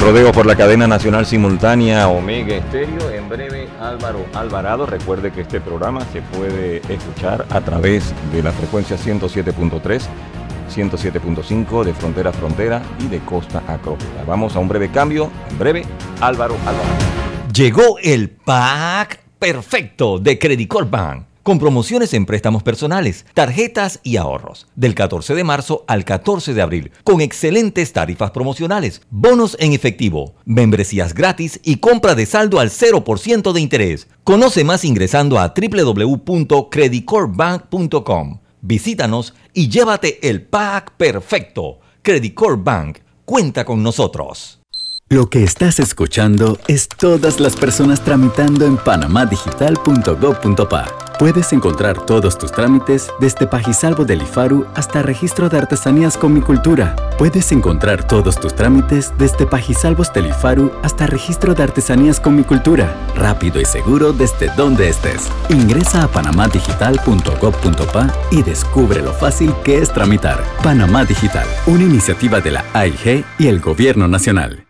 Rodeo por la cadena nacional simultánea Omega Estéreo. En breve, Álvaro Alvarado. Recuerde que este programa se puede escuchar a través de la frecuencia 107.3, 107.5 de frontera a frontera y de costa a costa. Vamos a un breve cambio. En breve, Álvaro Alvarado. Llegó el pack perfecto de Credit Corp Bank con promociones en préstamos personales, tarjetas y ahorros, del 14 de marzo al 14 de abril, con excelentes tarifas promocionales, bonos en efectivo, membresías gratis y compra de saldo al 0% de interés. Conoce más ingresando a www.creditcorpbank.com. Visítanos y llévate el pack perfecto. Credit Corp Bank cuenta con nosotros. Lo que estás escuchando es todas las personas tramitando en panamadigital.gov.pa. Puedes encontrar todos tus trámites desde Pajisalvo del IFARU hasta registro de artesanías con mi cultura. Puedes encontrar todos tus trámites desde Pajisalvos del IFARU hasta registro de artesanías con mi cultura. Rápido y seguro desde donde estés. Ingresa a panamadigital.gov.pa y descubre lo fácil que es tramitar. Panamá Digital, una iniciativa de la AIG y el Gobierno Nacional.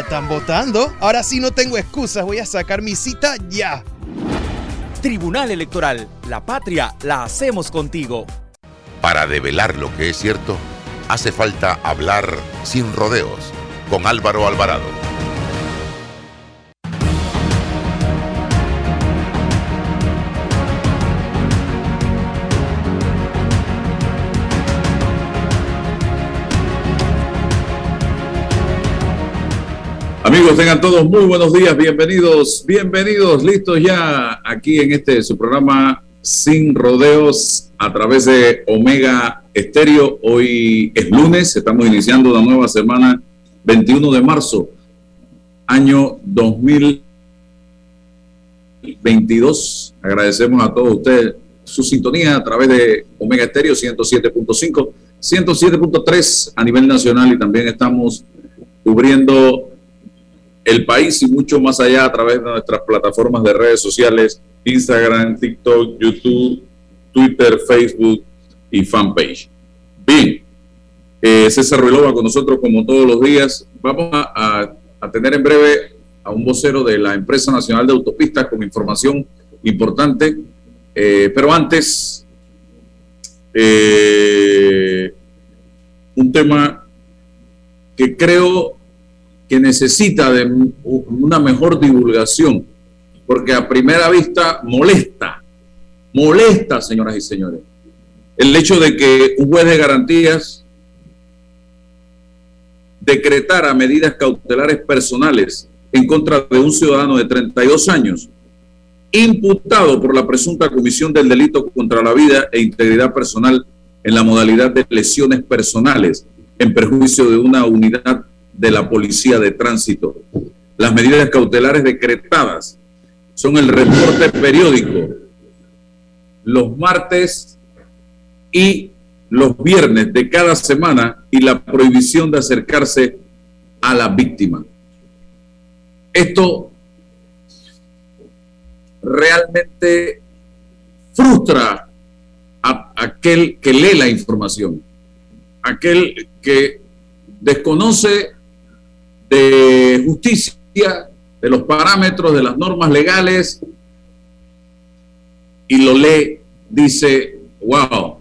están votando. Ahora sí no tengo excusas, voy a sacar mi cita ya. Tribunal Electoral, la patria la hacemos contigo. Para develar lo que es cierto, hace falta hablar sin rodeos con Álvaro Alvarado. Amigos, tengan todos muy buenos días, bienvenidos, bienvenidos, listos ya aquí en este su programa Sin Rodeos a través de Omega Estéreo. Hoy es lunes, estamos iniciando la nueva semana 21 de marzo, año 2022. Agradecemos a todos ustedes su sintonía a través de Omega Estéreo 107.5, 107.3 a nivel nacional y también estamos cubriendo el país y mucho más allá a través de nuestras plataformas de redes sociales, Instagram, TikTok, YouTube, Twitter, Facebook y fanpage. Bien, eh, César Ruilova con nosotros como todos los días. Vamos a, tener en breve a un vocero de la Empresa Nacional de Autopistas con información importante. Eh, pero antes, eh, un tema que creo que necesita de una mejor divulgación, porque a primera vista molesta, molesta, señoras y señores, el hecho de que un juez de garantías decretara medidas cautelares personales en contra de un ciudadano de 32 años, imputado por la presunta comisión del delito contra la vida e integridad personal en la modalidad de lesiones personales en perjuicio de una unidad de la Policía de Tránsito. Las medidas cautelares decretadas son el reporte periódico los martes y los viernes de cada semana y la prohibición de acercarse a la víctima. Esto realmente frustra a aquel que lee la información, aquel que desconoce de justicia, de los parámetros, de las normas legales, y lo lee, dice, wow,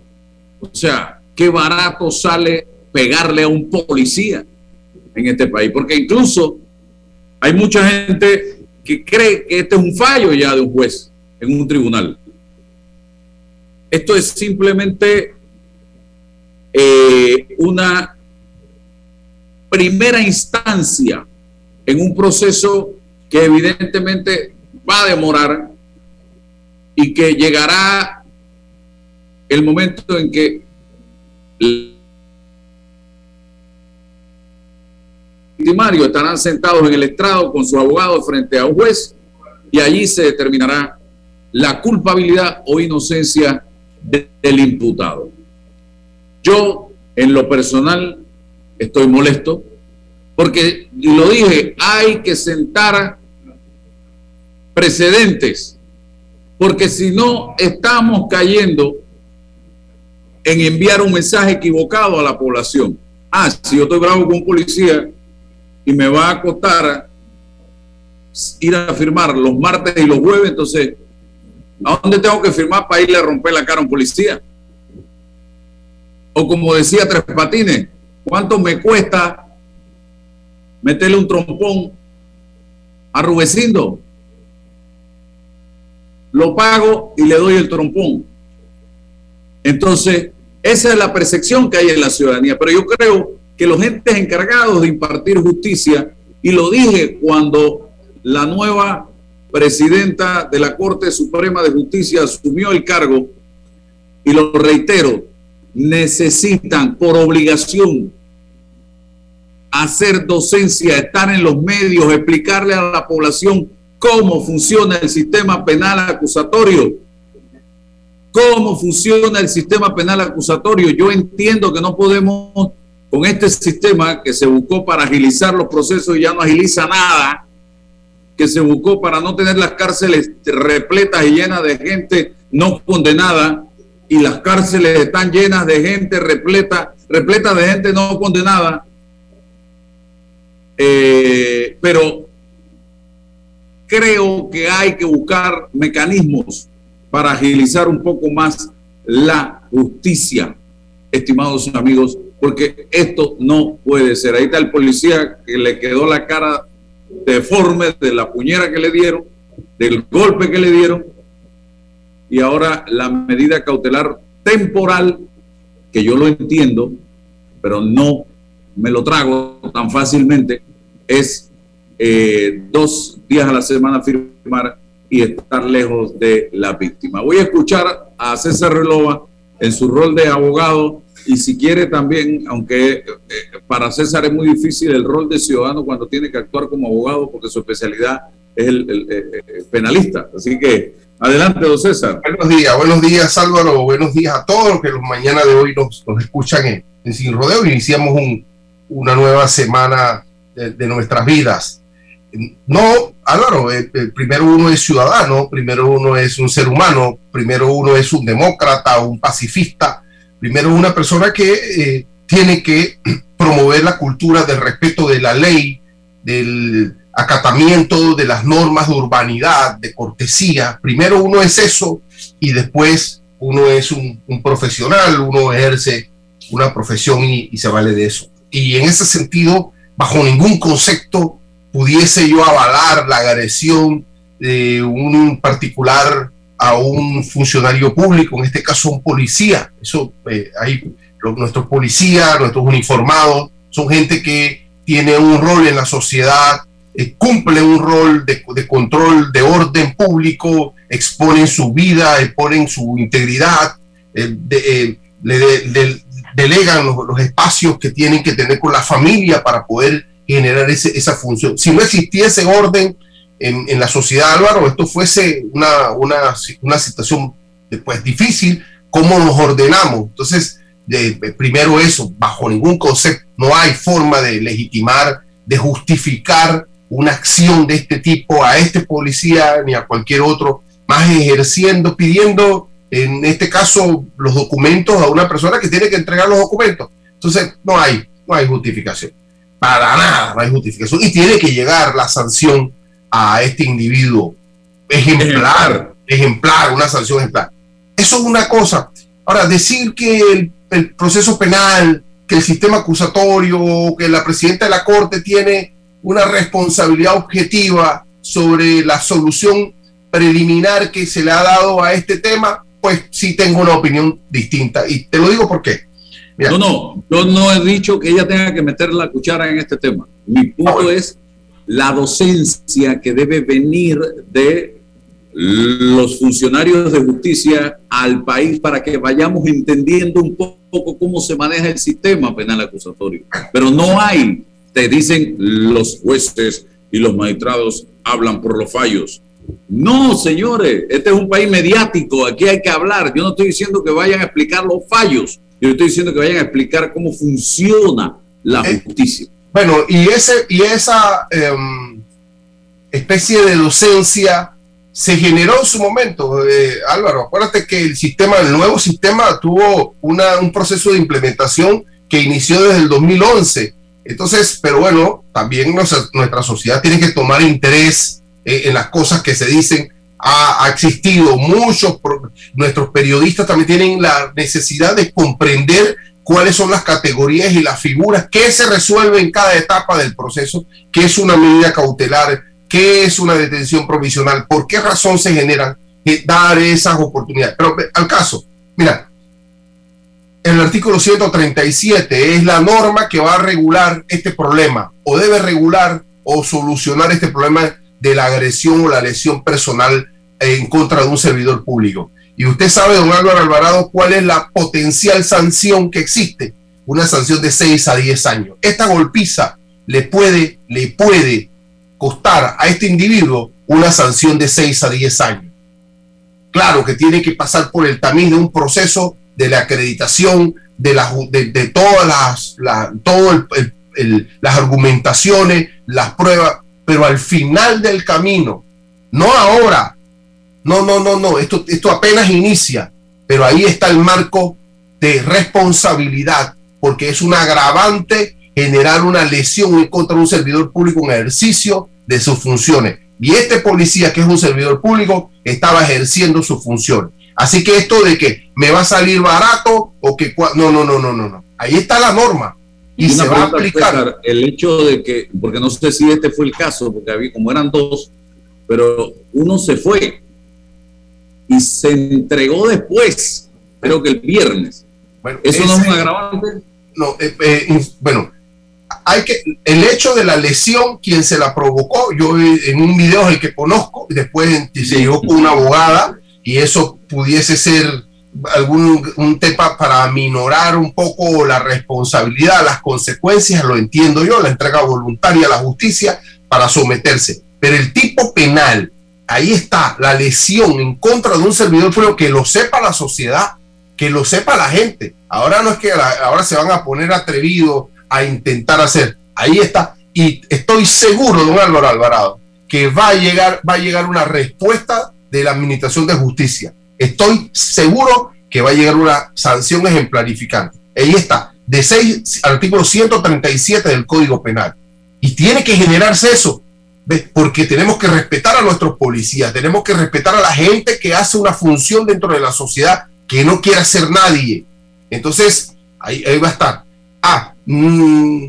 o sea, qué barato sale pegarle a un policía en este país, porque incluso hay mucha gente que cree que este es un fallo ya de un juez en un tribunal. Esto es simplemente eh, una primera instancia en un proceso que evidentemente va a demorar y que llegará el momento en que victimarios estarán sentados en el estrado con sus abogados frente a un juez y allí se determinará la culpabilidad o inocencia del imputado. Yo, en lo personal, estoy molesto, porque, lo dije, hay que sentar precedentes, porque si no, estamos cayendo en enviar un mensaje equivocado a la población. Ah, si yo estoy bravo con un policía y me va a costar ir a firmar los martes y los jueves, entonces, ¿a dónde tengo que firmar para irle a romper la cara a un policía? O como decía Tres Patines, ¿Cuánto me cuesta meterle un trompón a Rubecindo? Lo pago y le doy el trompón. Entonces, esa es la percepción que hay en la ciudadanía. Pero yo creo que los entes encargados de impartir justicia, y lo dije cuando la nueva presidenta de la Corte Suprema de Justicia asumió el cargo, y lo reitero, necesitan por obligación hacer docencia, estar en los medios, explicarle a la población cómo funciona el sistema penal acusatorio. Cómo funciona el sistema penal acusatorio. Yo entiendo que no podemos con este sistema que se buscó para agilizar los procesos y ya no agiliza nada, que se buscó para no tener las cárceles repletas y llenas de gente no condenada y las cárceles están llenas de gente repleta, repleta de gente no condenada. Eh, pero creo que hay que buscar mecanismos para agilizar un poco más la justicia, estimados amigos, porque esto no puede ser. Ahí está el policía que le quedó la cara deforme de la puñera que le dieron, del golpe que le dieron, y ahora la medida cautelar temporal, que yo lo entiendo, pero no me lo trago tan fácilmente, es eh, dos días a la semana firmar y estar lejos de la víctima. Voy a escuchar a César Relova en su rol de abogado y si quiere también, aunque eh, para César es muy difícil el rol de ciudadano cuando tiene que actuar como abogado porque su especialidad es el, eh, penalista. Así que adelante, don César. Buenos días, buenos días Álvaro, buenos días a todos los que mañana de hoy nos, escuchan en, Sin Rodeo. Iniciamos un, una nueva semana de, nuestras vidas. No, Álvaro, eh, eh, primero uno es ciudadano, primero uno es un ser humano, primero uno es un demócrata, un pacifista, primero una persona que eh, tiene que promover la cultura del respeto de la ley, del acatamiento de las normas de urbanidad, de cortesía. Primero uno es eso y después uno es un, profesional, uno ejerce una profesión y se vale de eso. Y en ese sentido, bajo ningún concepto, pudiese yo avalar la agresión de un particular a un funcionario público, en este caso un policía. Eso eh, nuestros policías, nuestros uniformados, son gente que tiene un rol en la sociedad, eh, cumple un rol de, control de orden público, exponen su vida, exponen su integridad, eh, le, delegan los, espacios que tienen que tener con la familia para poder generar ese, esa función. Si no existiese orden en, en, la sociedad, Álvaro, esto fuese una, una, una situación pues, difícil, ¿cómo nos ordenamos? Entonces, de, primero eso, bajo ningún concepto, no hay forma de legitimar, de justificar una acción de este tipo a este policía ni a cualquier otro, más ejerciendo, pidiendo, en este caso, los documentos a una persona que tiene que entregar los documentos. Entonces, no hay, no hay justificación. Para nada no hay justificación. Y tiene que llegar la sanción a este individuo ejemplar, ejemplar, una sanción ejemplar. Eso es una cosa. Ahora, decir que el, proceso penal, que el sistema acusatorio, que la presidenta de la Corte tiene una responsabilidad objetiva sobre la solución preliminar que se le ha dado a este tema, pues sí tengo una opinión distinta. Y te lo digo por qué. No, no, yo no he dicho que ella tenga que meter la cuchara en este tema. Mi punto ah, es la docencia que debe venir de los funcionarios de justicia al país para que vayamos entendiendo un poco cómo se maneja el sistema penal acusatorio. Pero no hay, te dicen los jueces y los magistrados hablan por los fallos. No, señores, este es un país mediático, aquí hay que hablar. Yo no estoy diciendo que vayan a explicar los fallos, yo estoy diciendo que vayan a explicar cómo funciona la eh, justicia. Bueno, y, ese, y esa em, especie de docencia se generó en su momento, eh, Álvaro. Acuérdate que el sistema, el nuevo sistema tuvo una, un proceso de implementación que inició desde el 2011. Entonces, pero bueno, también nuestra, sociedad tiene que tomar interés eh, en las cosas que se dicen ha, existido. Muchos, nuestros periodistas también tienen la necesidad de comprender cuáles son las categorías y las figuras, qué se resuelve en cada etapa del proceso, qué es una medida cautelar, qué es una detención provisional, por qué razón se generan, eh, dar esas oportunidades. Pero al caso, mira, el artículo 137 es la norma que va a regular este problema, o debe regular o solucionar este problema de la agresión o la lesión personal en contra de un servidor público. Y usted sabe, don Álvaro Alvarado, cuál es la potencial sanción que existe. Una sanción de 6 a 10 años. Esta golpiza le puede, le puede costar a este individuo una sanción de 6 a 10 años. Claro que tiene que pasar por el tamiz de un proceso de la acreditación, de, de, todas las, la, las argumentaciones, las pruebas, pero al final del camino, no ahora, no, no, no, no, esto, esto apenas inicia, pero ahí está el marco de responsabilidad, porque es un agravante generar una lesión contra un servidor público en ejercicio de sus funciones. Y este policía, que es un servidor público, estaba ejerciendo sus funciones. Así que esto de que me va a salir barato o que... No, no, no, no, no, no. Ahí está la norma. Y, y se va a aplicar. César, el hecho de que, porque no sé si este fue el caso, porque había, como eran dos, pero uno se fue y se entregó después, creo que el viernes. Bueno, ¿Eso no es un agravante? No, eh, eh, bueno, hay que, el hecho de la lesión, quien se la provocó, yo en un video es el que conozco, después se llegó con una abogada y eso pudiese ser algún un tema para minorar un poco la responsabilidad, las consecuencias, lo entiendo yo, la entrega voluntaria a la justicia para someterse. Pero el tipo penal, ahí está la lesión en contra de un servidor público que lo sepa la sociedad, que lo sepa la gente. Ahora no es que ahora se van a poner atrevidos a intentar hacer. Ahí está. Y estoy seguro, don Álvaro Alvarado, que va a llegar, va a llegar una respuesta de la Administración de Justicia. Estoy seguro que va a llegar una sanción ejemplarificante. Ahí está, de 6, artículo 137 del Código Penal. Y tiene que generarse eso, porque tenemos que respetar a nuestros policías, tenemos que respetar a la gente que hace una función dentro de la sociedad que no quiere ser nadie. Entonces, ahí, ahí va a estar. Ah, mm,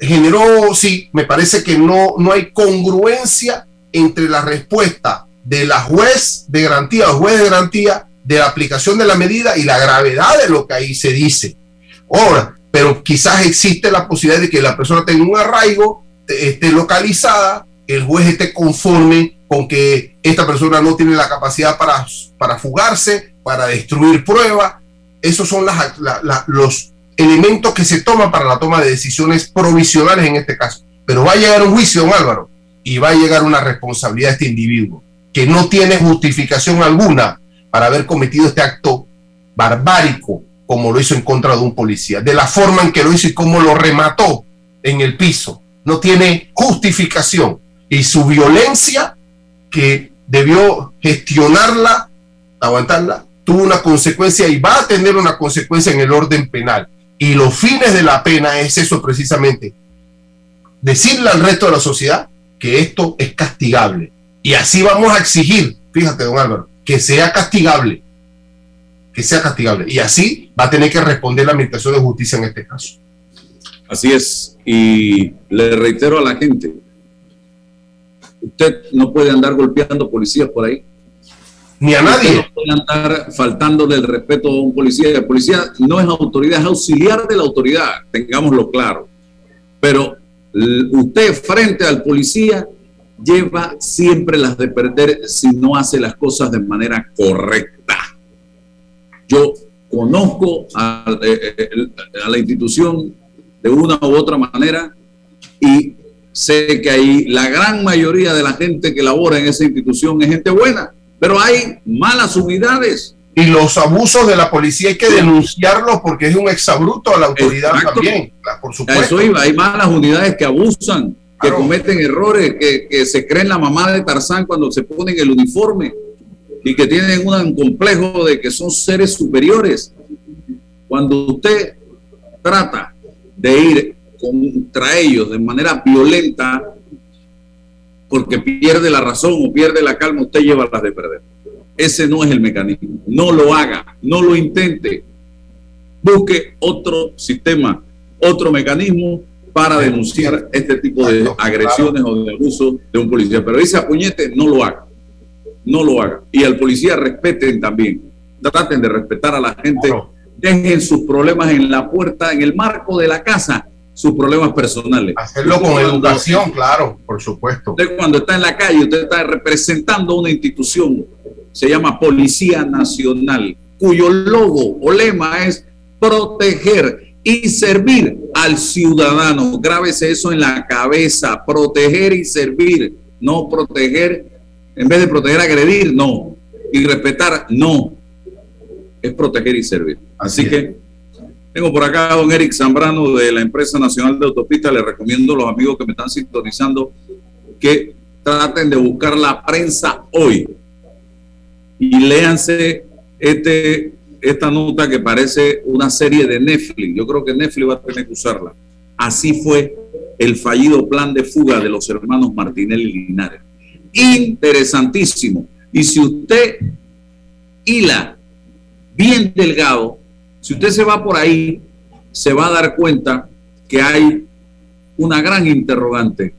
generó, sí, me parece que no, no hay congruencia entre la respuesta de la juez de garantía o juez de garantía de la aplicación de la medida y la gravedad de lo que ahí se dice. Ahora, pero quizás existe la posibilidad de que la persona tenga un arraigo, esté localizada, el juez esté conforme con que esta persona no tiene la capacidad para, para fugarse, para destruir pruebas. Esos son los elementos que se toman para la toma de decisiones provisionales en este caso. Pero va a llegar un juicio, don Álvaro, y va a llegar una responsabilidad de este individuo que no tiene justificación alguna para haber cometido este acto barbárico como lo hizo en contra de un policía, de la forma en que lo hizo y cómo lo remató en el piso. No tiene justificación. Y su violencia, que debió gestionarla, aguantarla, tuvo una consecuencia y va a tener una consecuencia en el orden penal. Y los fines de la pena es eso precisamente, decirle al resto de la sociedad que esto es castigable. Y así vamos a exigir, fíjate, don Álvaro, que sea castigable. Que sea castigable. Y así va a tener que responder la Administración de Justicia en este caso. Así es. Y le reitero a la gente, usted no puede andar golpeando policías por ahí. Ni a Usted nadie. no puede andar faltándole el respeto a un policía. El policía no es autoridad, es auxiliar de la autoridad, tengámoslo claro. Pero usted frente al policía lleva siempre las de perder si no hace las cosas de manera correcta. Yo conozco a, eh, eh, a la institución de una u otra manera y sé que ahí la gran mayoría de la gente que labora en esa institución es gente buena, pero hay malas unidades. Y los abusos de la policía hay que denunciarlos porque es un exabruto a la autoridad Exacto. también, por A supuesto. eso iba, hay malas unidades que abusan, que cometen errores, que, que se creen la mamá de Tarzán cuando se ponen el uniforme y que tienen un complejo de que son seres superiores. Cuando usted trata de ir contra ellos de manera violenta, porque pierde la razón o pierde la calma, usted lleva las de perder. Ese no es el mecanismo. No lo haga, no lo intente. Busque otro sistema, otro mecanismo para denunciar este tipo de agresiones o de abuso de un policía. Pero ese apuñete no lo haga. No lo haga. Y al policía respeten también. Traten de respetar a la gente. Dejen sus problemas en la puerta, en el marco de la casa, sus problemas personales. Hacerlo con educación, claro, por supuesto. Usted cuando está en la calle, usted está representando una institución, se llama Policía Nacional, cuyo logo o lema es proteger y servir al ciudadano. Grábese eso en la cabeza, proteger y servir, no proteger, en vez de proteger, agredir, no. Y respetar, no. Es proteger y servir. Así que Tengo por acá a don Eric Zambrano de la empresa nacional de autopistas. Le recomiendo a los amigos que me están sintonizando que traten de buscar la prensa hoy y léanse este, esta nota que parece una serie de Netflix. Yo creo que Netflix va a tener que usarla. Así fue el fallido plan de fuga de los hermanos Martinelli y Linares. Interesantísimo. Y si usted hila bien delgado, si usted se va por ahí, se va a dar cuenta que hay una gran interrogante.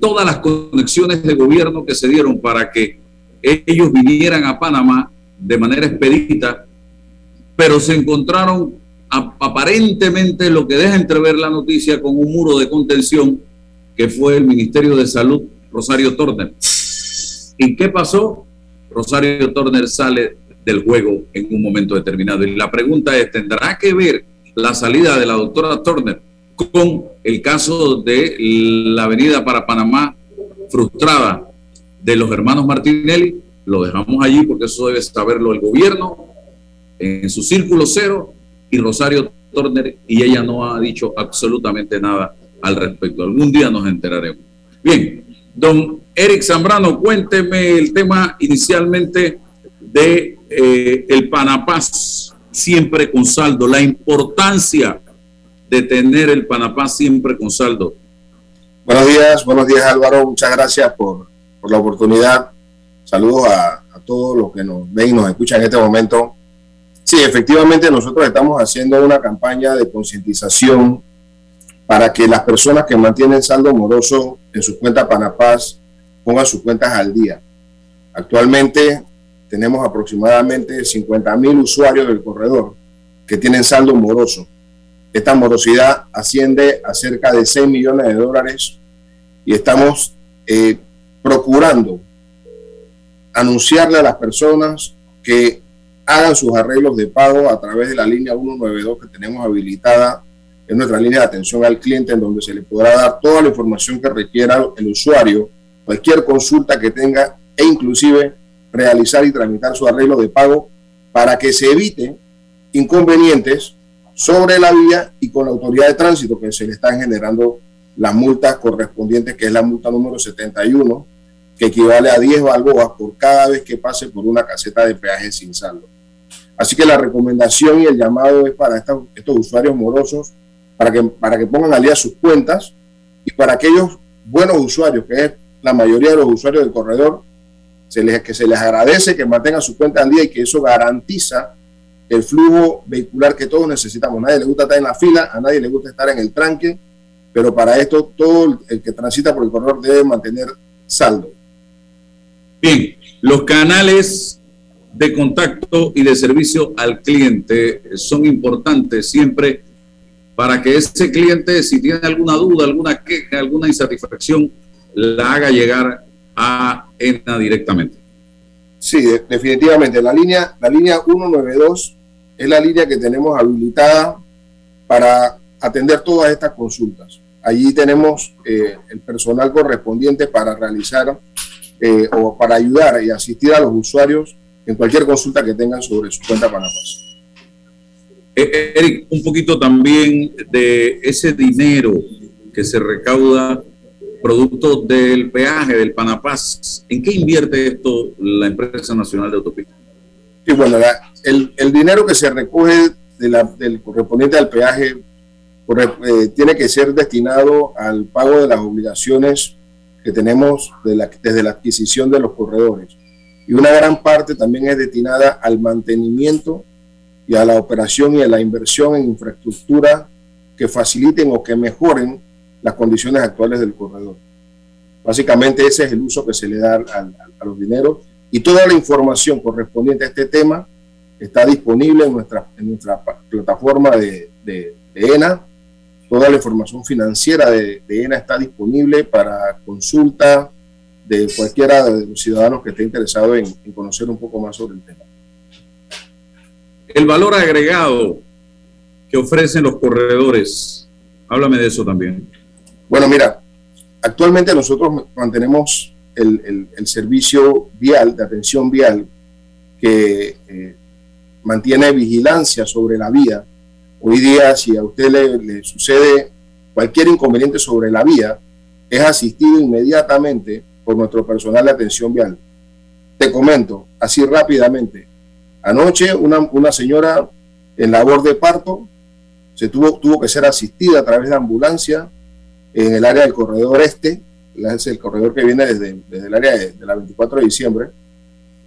Todas las conexiones de gobierno que se dieron para que ellos vinieran a Panamá de manera expedita, pero se encontraron aparentemente lo que deja entrever la noticia con un muro de contención que fue el Ministerio de Salud Rosario Turner. ¿Y qué pasó? Rosario Turner sale del juego en un momento determinado. Y la pregunta es, ¿tendrá que ver la salida de la doctora Turner con el caso de la avenida para Panamá frustrada de los hermanos Martinelli? Lo dejamos allí porque eso debe saberlo el gobierno en su círculo cero y Rosario Turner y ella no ha dicho absolutamente nada al respecto. Algún día nos enteraremos. Bien, don Eric Zambrano, cuénteme el tema inicialmente de eh, el Panapaz siempre con saldo, la importancia de tener el Panapaz siempre con saldo. Buenos días, buenos días Álvaro, muchas gracias por, por la oportunidad. Saludos a, a todos los que nos ven y nos escuchan en este momento. Sí, efectivamente nosotros estamos haciendo una campaña de concientización para que las personas que mantienen saldo moroso en su cuenta Panapaz pongan sus cuentas al día. Actualmente tenemos aproximadamente 50 mil usuarios del corredor que tienen saldo moroso. Esta morosidad asciende a cerca de 6 millones de dólares y estamos eh, procurando anunciarle a las personas que hagan sus arreglos de pago a través de la línea 192 que tenemos habilitada en nuestra línea de atención al cliente, en donde se le podrá dar toda la información que requiera el usuario, cualquier consulta que tenga e inclusive realizar y tramitar su arreglo de pago para que se eviten inconvenientes sobre la vía y con la autoridad de tránsito que se le están generando las multas correspondientes, que es la multa número 71, que equivale a 10 balboas por cada vez que pase por una caseta de peaje sin saldo. Así que la recomendación y el llamado es para estos, usuarios morosos, para que, pongan al día sus cuentas y para aquellos buenos usuarios, que es la mayoría de los usuarios del corredor, se les, que se les agradece que mantengan su cuenta al día y que eso garantiza el flujo vehicular que todos necesitamos. A nadie le gusta estar en la fila, a nadie le gusta estar en el tranque, pero para esto todo el que transita por el corredor debe mantener saldo. Bien, los canales de contacto y de servicio al cliente son importantes siempre para que ese cliente, si tiene alguna duda, alguna queja, alguna insatisfacción, la haga llegar a ENA directamente. Sí, definitivamente. La línea, la línea 192 es la línea que tenemos habilitada para atender todas estas consultas. Allí tenemos eh, el personal correspondiente para realizar eh, o para ayudar y asistir a los usuarios en cualquier consulta que tengan sobre su cuenta Panapaz. Eh, Eric, un poquito también de ese dinero que se recauda producto del peaje del Panapaz. ¿En qué invierte esto la empresa nacional de autopistas? Sí, bueno, el, el, dinero que se recoge de la, del correspondiente al peaje eh, tiene que ser destinado al pago de las obligaciones que tenemos desde la adquisición de los corredores y una gran parte también es destinada al mantenimiento y a la operación y a la inversión en infraestructura que faciliten o que mejoren las condiciones actuales del corredor. Básicamente ese es el uso que se le da a, los dineros y toda la información correspondiente a este tema está disponible en nuestra, en nuestra plataforma de, de, ENA. Toda la información financiera de, de ENA está disponible para consulta, de cualquiera de los ciudadanos que esté interesado en, conocer un poco más sobre el tema. El valor agregado que ofrecen los corredores, háblame de eso también. Bueno, mira, actualmente nosotros mantenemos el, servicio vial, de atención vial, que eh, mantiene vigilancia sobre la vía Hoy día, si a usted le, sucede cualquier inconveniente sobre la vía, es asistido inmediatamente por nuestro personal de atención vial. Te comento, así rápidamente. Anoche una, una señora en labor de parto se tuvo, tuvo que ser asistida a través de ambulancia en el área del corredor este, es el corredor que viene desde, desde el área de, la 24 de diciembre,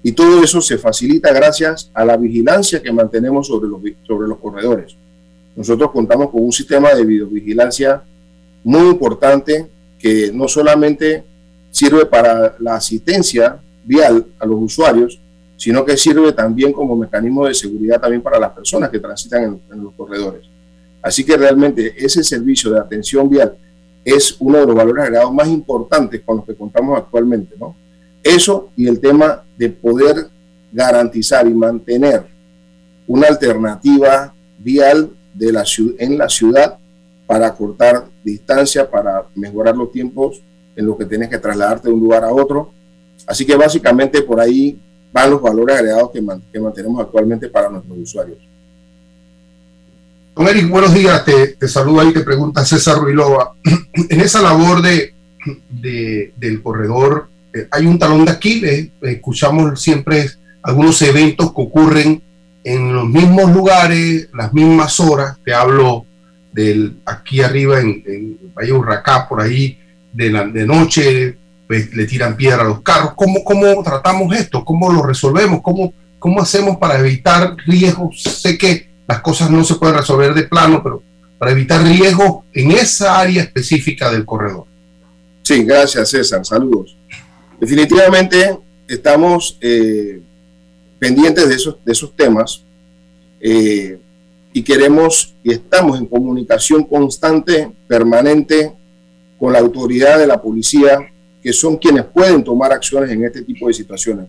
y todo eso se facilita gracias a la vigilancia que mantenemos sobre los, sobre los corredores. Nosotros contamos con un sistema de videovigilancia muy importante que no solamente sirve para la asistencia vial a los usuarios, sino que sirve también como mecanismo de seguridad también para las personas que transitan en, los corredores. Así que realmente ese servicio de atención vial es uno de los valores agregados más importantes con los que contamos actualmente, ¿no? Eso y el tema de poder garantizar y mantener una alternativa vial de la, en la ciudad para cortar distancia, para mejorar los tiempos en los que tienes que trasladarte de un lugar a otro. Así que básicamente por ahí van los valores agregados que, que mantenemos actualmente para nuestros usuarios. Don Eric, buenos días. Te, te saludo ahí, te pregunta César Ruilova. en esa labor de, de del corredor, eh, hay un talón de Aquiles. Escuchamos siempre algunos eventos que ocurren en los mismos lugares, las mismas horas. Te hablo del aquí arriba en, en Valle Urracá, por ahí, de, la, de noche, pues, le tiran piedra a los carros. ¿Cómo, ¿Cómo tratamos esto? ¿Cómo lo resolvemos? ¿Cómo, ¿Cómo hacemos para evitar riesgos? Sé que las cosas no se pueden resolver de plano, pero para evitar riesgos en esa área específica del corredor. Sí, gracias César, saludos. Definitivamente estamos eh, pendientes de esos, de esos temas eh, y queremos y estamos en comunicación constante, permanente con la autoridad de la policía que son quienes pueden tomar acciones en este tipo de situaciones.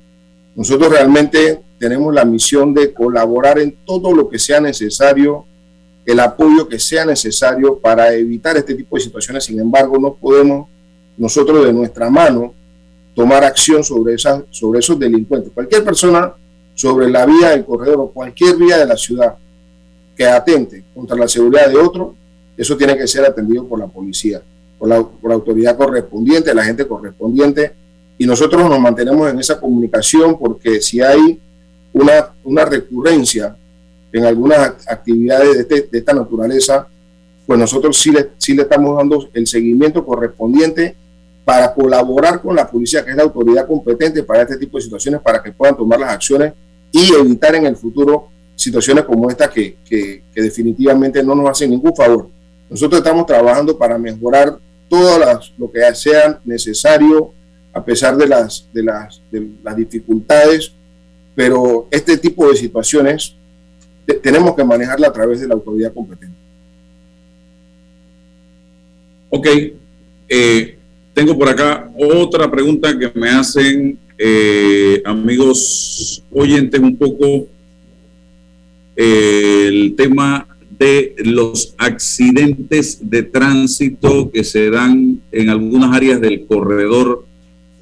Nosotros realmente tenemos la misión de colaborar en todo lo que sea necesario, el apoyo que sea necesario para evitar este tipo de situaciones. Sin embargo, no podemos nosotros de nuestra mano tomar acción sobre, esas, sobre esos delincuentes. Cualquier persona sobre la vía del corredor o cualquier vía de la ciudad que atente contra la seguridad de otro, eso tiene que ser atendido por la policía por la, autoridad correspondiente, la gente correspondiente, y nosotros nos mantenemos en esa comunicación porque si hay una, una recurrencia en algunas actividades de, este, de, esta naturaleza, pues nosotros sí le, sí le estamos dando el seguimiento correspondiente para colaborar con la policía, que es la autoridad competente para este tipo de situaciones, para que puedan tomar las acciones y evitar en el futuro situaciones como esta que, que, que definitivamente no nos hacen ningún favor. Nosotros estamos trabajando para mejorar todo lo que sea necesario a pesar de las, de, las, de las dificultades, pero este tipo de situaciones tenemos que manejarla a través de la autoridad competente. Ok, eh, tengo por acá otra pregunta que me hacen eh, amigos oyentes un poco eh, el tema de los accidentes de tránsito que se dan en algunas áreas del corredor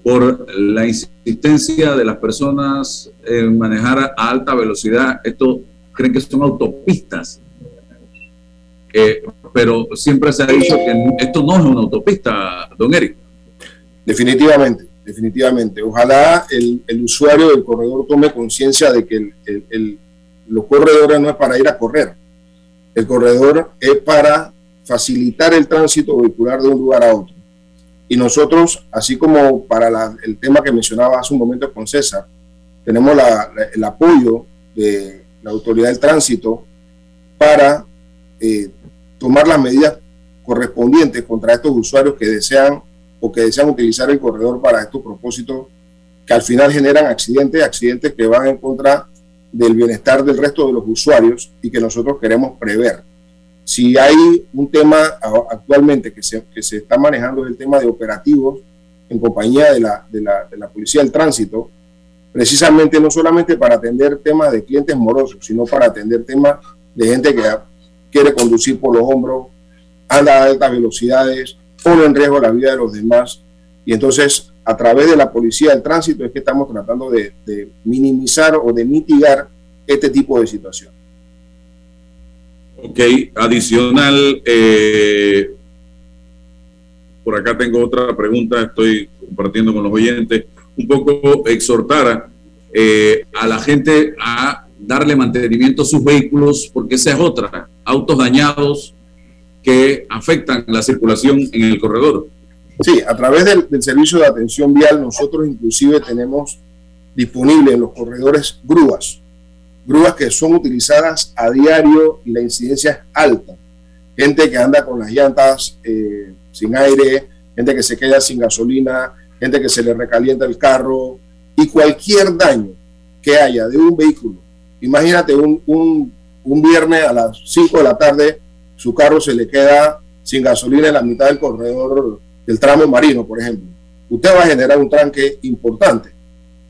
por la insistencia de las personas en manejar a alta velocidad. Esto creen que son autopistas. Pero siempre se ha dicho que esto no es una autopista, don Eric. Definitivamente, definitivamente. Ojalá el, usuario del corredor tome conciencia de que los corredores no es para ir a correr el corredor es para facilitar el tránsito vehicular de un lugar a otro. Y nosotros, así como para el tema que mencionaba hace un momento con César, tenemos el apoyo de la autoridad del tránsito para eh, tomar las medidas correspondientes contra estos usuarios que desean o que desean utilizar el corredor para estos propósitos que al final generan accidentes, accidentes que van en contra del bienestar del resto de los usuarios y que nosotros queremos prever. Si hay un tema actualmente que se, que se está manejando el tema de operativos en compañía de la, de, la, de la Policía del Tránsito, precisamente no solamente para atender temas de clientes morosos, sino para atender temas de gente que quiere conducir por los hombros, anda a altas velocidades, pone en riesgo la vida de los demás. Y entonces a través de la policía del tránsito es que estamos tratando de, minimizar o de mitigar este tipo de situación. Ok, adicional, eh, por acá tengo otra pregunta, estoy compartiendo con los oyentes, un poco exhortar eh, a la gente a darle mantenimiento a sus vehículos, porque esa es otra, autos dañados que afectan la circulación en el corredor. Sí, a través del, servicio de atención vial nosotros inclusive tenemos disponible en los corredores grúas, grúas que son utilizadas a diario y la incidencia es alta. Gente que anda con las llantas eh, sin aire, gente que se queda sin gasolina, gente que se le recalienta el carro y cualquier daño que haya de un vehículo. Imagínate un, un, un viernes a las 5 de la tarde, su carro se le queda sin gasolina en la mitad del corredor del tramo marino, por ejemplo. Usted va a generar un tranque importante.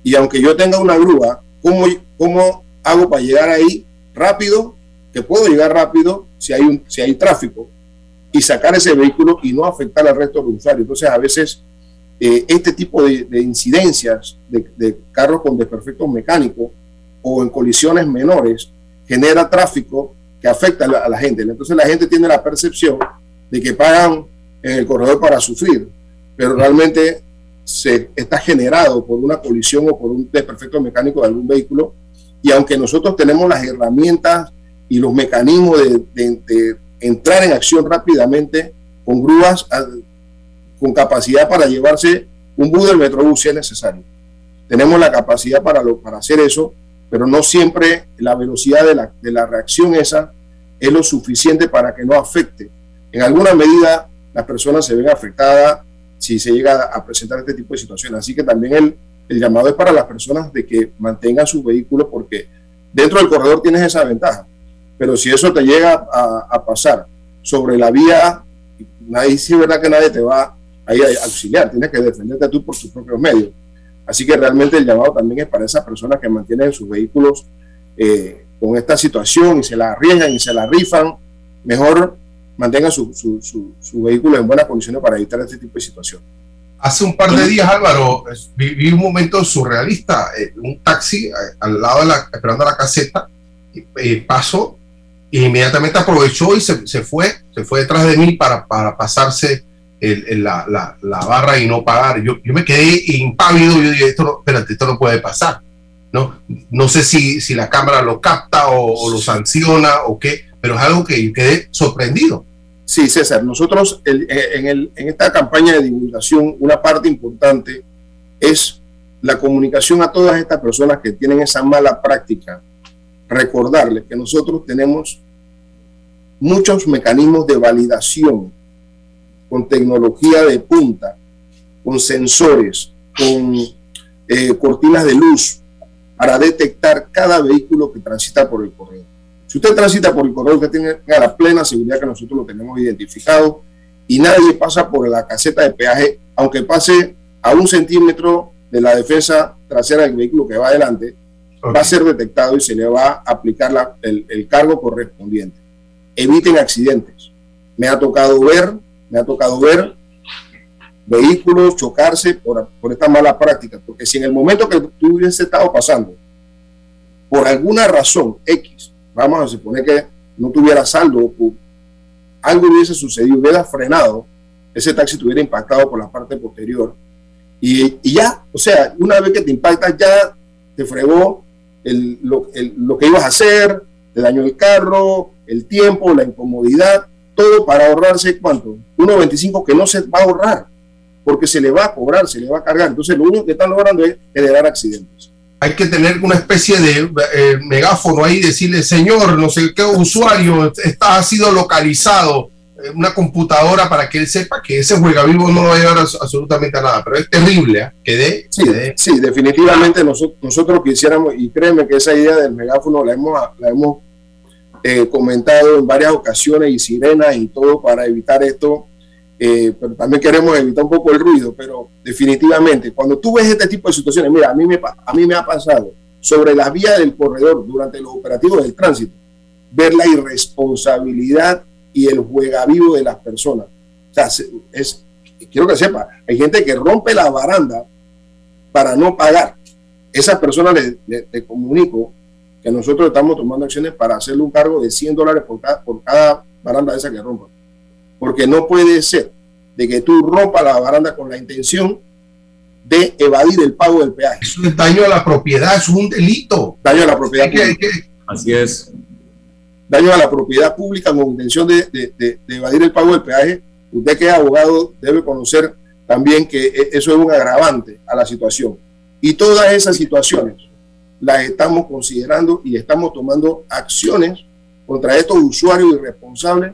Y aunque yo tenga una grúa, ¿cómo, cómo hago para llegar ahí rápido? Que puedo llegar rápido si hay, un, si hay tráfico y sacar ese vehículo y no afectar al resto de los usuarios. Entonces, a veces, eh, este tipo de, de incidencias de, de, carros con desperfectos mecánicos o en colisiones menores genera tráfico que afecta a la gente. Entonces, la gente tiene la percepción de que pagan en el corredor para sufrir, pero realmente se está generado por una colisión o por un desperfecto mecánico de algún vehículo. Y aunque nosotros tenemos las herramientas y los mecanismos de, de, de entrar en acción rápidamente con grúas a, con capacidad para llevarse un bus del Metrobús si es necesario. Tenemos la capacidad para, lo, para hacer eso, pero no siempre la velocidad de la, de la reacción esa es lo suficiente para que no afecte. En alguna medida las personas se ven afectadas si se llega a presentar este tipo de situaciones. Así que también el, el llamado es para las personas de que mantengan sus vehículos porque dentro del corredor tienes esa ventaja. Pero si eso te llega a, pasar sobre la vía, nadie, sí verdad que nadie te va a ir a auxiliar, tienes que defenderte tú por tus propios medios. Así que realmente el llamado también es para esas personas que mantienen sus vehículos eh, con esta situación y se la arriesgan y se la rifan, mejor mantengan su, su, su, su, vehículo en buenas condiciones para evitar este tipo de situación. Hace un par de días, Álvaro, viví un momento surrealista, eh, un taxi eh, al lado de la, esperando a la caseta, eh, pasó e inmediatamente aprovechó y se, se, fue, se fue detrás de mí para, para pasarse el, el, la, la, la, barra y no pagar. Yo, yo me quedé impávido, yo dije, esto no, espérate, esto no puede pasar. No, no sé si, si la cámara lo capta o, o lo sanciona o qué, pero es algo que yo quedé sorprendido. Sí, César, nosotros el, en esta campaña de divulgación, una parte importante es la comunicación a todas estas personas que tienen esa mala práctica. Recordarles que nosotros tenemos muchos mecanismos de validación con tecnología de punta, con sensores, con eh, cortinas de luz, para detectar cada vehículo que transita por el corredor. Si usted transita por el corredor, usted tiene la plena seguridad que nosotros lo tenemos identificado y nadie pasa por la caseta de peaje, aunque pase a un centímetro de la defensa trasera del vehículo que va adelante, okay. va a ser detectado y se le va a aplicar la, el, el cargo correspondiente. Eviten accidentes. Me ha tocado ver, me ha tocado ver vehículos chocarse por, por esta mala práctica, porque si en el momento que tú hubiese estado pasando, por alguna razón X, vamos a suponer que no tuviera saldo, algo hubiese sucedido, hubiera frenado, ese taxi tuviera impactado por la parte posterior, y, ya, o sea, una vez que te impactas, ya te fregó lo que ibas a hacer, te dañó el carro, el tiempo, la incomodidad, todo para ahorrarse cuánto? 1.25 que no se va a ahorrar porque se le va a cobrar, se le va a cargar. Entonces, lo único que están logrando es generar accidentes. Hay que tener una especie de eh, megáfono ahí, decirle, señor, no sé qué usuario está, ha sido localizado, eh, una computadora para que él sepa que ese juega vivo no lo va a llevar a, absolutamente a nada. Pero es terrible, ¿eh? Quedé, sí, quedé. sí, definitivamente nosotros, nosotros quisiéramos, y créeme que esa idea del megáfono la hemos, la hemos eh, comentado en varias ocasiones y sirenas y todo para evitar esto eh, pero también queremos evitar un poco el ruido, pero definitivamente, cuando tú ves este tipo de situaciones, mira, a mí me, a mí me ha pasado sobre las vías del corredor durante los operativos del tránsito, ver la irresponsabilidad y el juegavivo de las personas. O sea, es, quiero que sepa, hay gente que rompe la baranda para no pagar. Esas personas les, les comunico que nosotros estamos tomando acciones para hacerle un cargo de 100 dólares por cada, por cada baranda esa que rompa. Porque no puede ser de que tú rompas la baranda con la intención de evadir el pago del peaje. Eso es daño a la propiedad, es un delito. Daño a la propiedad pública. Así es. Daño a la propiedad pública con intención de, de- de- de evadir el pago del peaje. Usted que es abogado debe conocer también que e- eso es un agravante a la situación. Y todas esas situaciones las estamos considerando y estamos tomando acciones contra estos usuarios irresponsables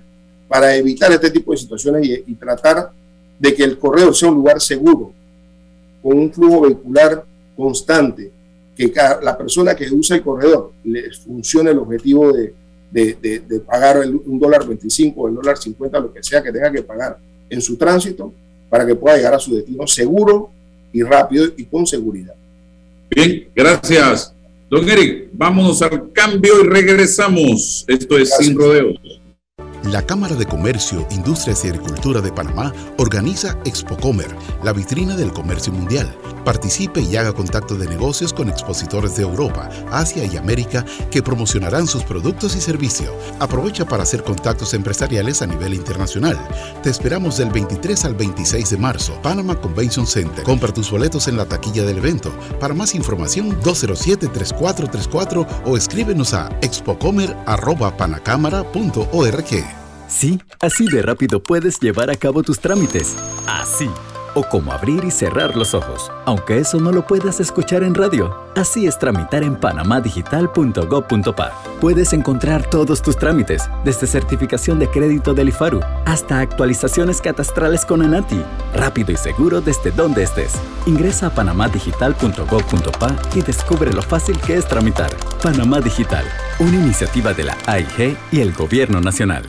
para evitar este tipo de situaciones y, y tratar de que el correo sea un lugar seguro, con un flujo vehicular constante, que cada- la persona que usa el corredor le funcione el objetivo de, de- de- de pagar el- un dólar 25 el dólar 50, lo que sea que tenga que pagar en su tránsito, para que pueda llegar a su destino seguro y rápido y con seguridad. Bien, gracias. Don Eric, vámonos al cambio y regresamos. Esto es Sin Rodeos. La Cámara de Comercio, Industrias y Agricultura de Panamá organiza ExpoComer, la vitrina del comercio mundial. Participe y haga contacto de negocios con expositores de Europa, Asia y América que promocionarán sus productos y servicios. Aprovecha para hacer contactos empresariales a nivel internacional. Te esperamos del 23 al 26 de marzo, Panama Convention Center. Compra tus boletos en la taquilla del evento. Para más información, 207-3434 o escríbenos a expocomer.panacámara.org. Sí, así de rápido puedes llevar a cabo tus trámites. Así. O como abrir y cerrar los ojos, aunque eso no lo puedas escuchar en radio. Así es tramitar en panamadigital.gov.pa. Puedes encontrar todos tus trámites, desde certificación de crédito del IFARU hasta actualizaciones catastrales con ANATI. Rápido y seguro desde donde estés. Ingresa a panamadigital.gov.pa y descubre lo fácil que es tramitar. Panamá Digital, una iniciativa de la AIG y el Gobierno Nacional.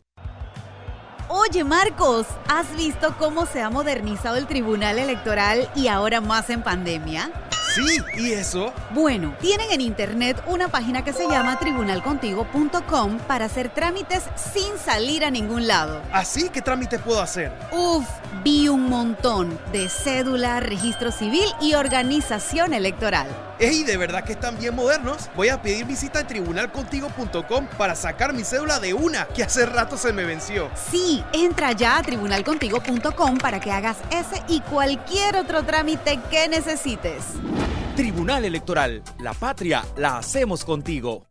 Oye Marcos, ¿has visto cómo se ha modernizado el Tribunal Electoral y ahora más en pandemia? Sí, ¿y eso? Bueno, tienen en internet una página que se llama tribunalcontigo.com para hacer trámites sin salir a ningún lado. ¿Así qué trámites puedo hacer? Uf, vi un montón de cédula, registro civil y organización electoral. ¡Ey, de verdad que están bien modernos! Voy a pedir visita en tribunalcontigo.com para sacar mi cédula de una que hace rato se me venció. Sí, entra ya a tribunalcontigo.com para que hagas ese y cualquier otro trámite que necesites. Tribunal Electoral, la patria la hacemos contigo.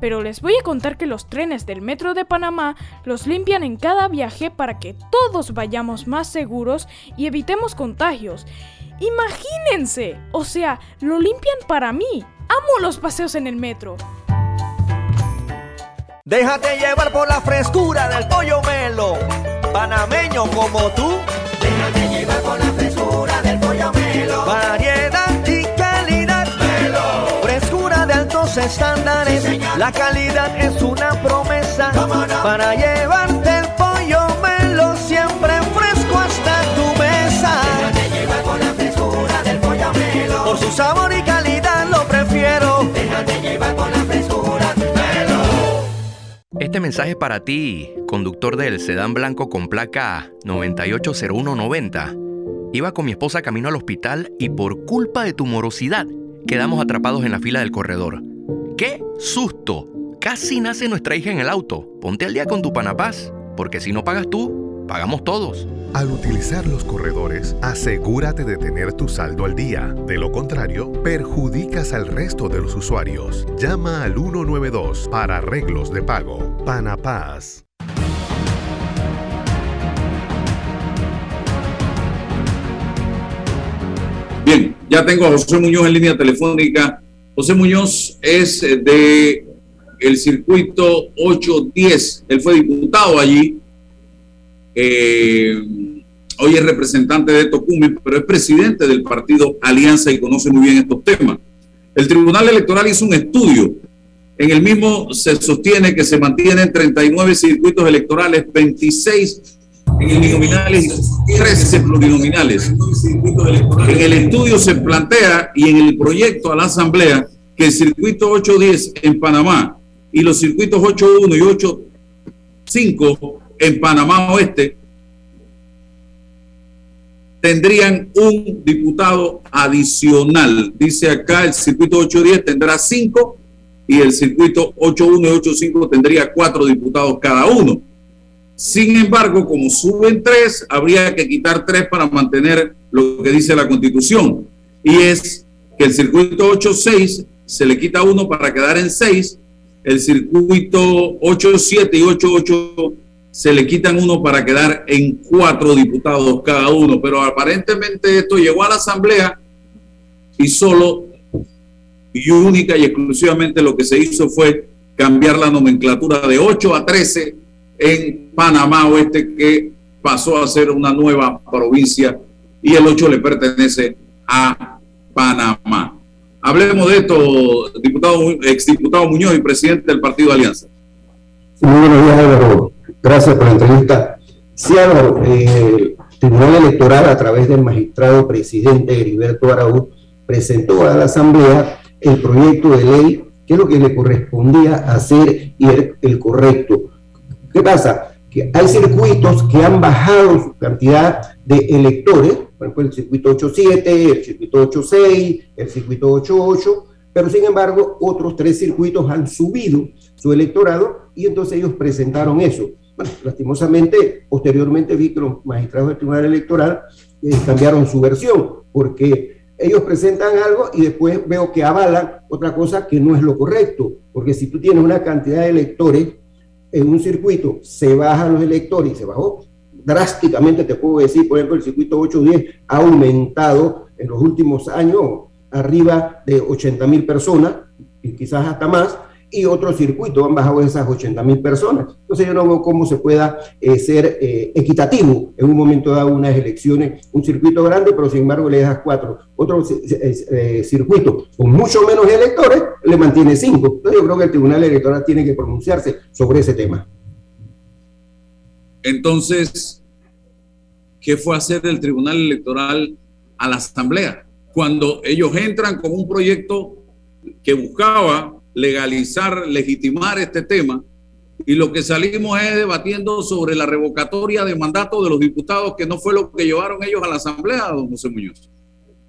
pero les voy a contar que los trenes del Metro de Panamá los limpian en cada viaje para que todos vayamos más seguros y evitemos contagios. Imagínense, o sea, lo limpian para mí. Amo los paseos en el metro. Déjate llevar por la frescura del pollo melo, panameño como tú. Déjate llevar por la frescura del pollo melo. Altos estándares. la calidad es una promesa para llevarte el pollo melo siempre fresco hasta tu mesa. Déjate llevar por la frescura del pollo melo. Por su sabor y calidad lo prefiero. Déjate llevar por la frescura melo. Este mensaje es para ti, conductor del sedán blanco con placa 980190. Iba con mi esposa camino al hospital y por culpa de tu morosidad quedamos atrapados en la fila del corredor. ¡Qué susto! Casi nace nuestra hija en el auto. Ponte al día con tu Panapaz, porque si no pagas tú, pagamos todos. Al utilizar los corredores, asegúrate de tener tu saldo al día. De lo contrario, perjudicas al resto de los usuarios. Llama al 192 para arreglos de pago. Panapaz. Bien, ya tengo a José Muñoz en línea telefónica. José Muñoz es eh, de el circuito 810. Él fue diputado allí. Eh, hoy es representante de Tocumen, pero es presidente del partido Alianza y conoce muy bien estos temas. El Tribunal Electoral hizo un estudio. En el mismo se sostiene que se mantienen 39 circuitos electorales, 26 uninominales y 13 plurinominales. En el estudio se plantea y en el proyecto a la Asamblea que el circuito 810 en Panamá y los circuitos 81 y 85 en Panamá Oeste tendrían un diputado adicional. Dice acá el circuito 810 tendrá 5 y el circuito 81 y 85 tendría 4 diputados cada uno. Sin embargo, como suben 3, habría que quitar 3 para mantener lo que dice la constitución. Y es que el circuito 86 se le quita uno para quedar en 6, el circuito 8-7 y 8-8 se le quitan uno para quedar en cuatro diputados cada uno, pero aparentemente esto llegó a la Asamblea y solo y única y exclusivamente lo que se hizo fue cambiar la nomenclatura de 8 a 13 en Panamá Oeste, que pasó a ser una nueva provincia y el 8 le pertenece a Panamá. Hablemos de esto, diputado, exdiputado Muñoz y presidente del Partido Alianza. Muy buenos días, Álvaro. Gracias por la entrevista. Sí, Álvaro, el Tribunal Electoral, a través del magistrado presidente Heriberto Araúz, presentó a la Asamblea el proyecto de ley, que es lo que le correspondía hacer y el correcto. ¿Qué pasa? Hay circuitos que han bajado su cantidad de electores por ejemplo, el circuito 8.7, el circuito 8.6, el circuito 8.8, pero sin embargo otros tres circuitos han subido su electorado y entonces ellos presentaron eso. Bueno, lastimosamente, posteriormente vi que los magistrados del Tribunal Electoral eh, cambiaron su versión, porque ellos presentan algo y después veo que avalan otra cosa que no es lo correcto, porque si tú tienes una cantidad de electores en un circuito, se bajan los electores y se bajó drásticamente, te puedo decir, por ejemplo, el circuito 810 ha aumentado en los últimos años arriba de 80 mil personas, y quizás hasta más, y otros circuitos han bajado esas 80 mil personas. Entonces yo no veo cómo se pueda eh, ser eh, equitativo en un momento dado unas elecciones, un circuito grande, pero sin embargo le dejas cuatro. Otro eh, circuito con mucho menos electores le mantiene cinco. Entonces yo creo que el Tribunal Electoral tiene que pronunciarse sobre ese tema. Entonces, ¿qué fue hacer el Tribunal Electoral a la Asamblea? Cuando ellos entran con un proyecto que buscaba legalizar, legitimar este tema. Y lo que salimos es debatiendo sobre la revocatoria de mandato de los diputados, que no fue lo que llevaron ellos a la Asamblea, don José Muñoz.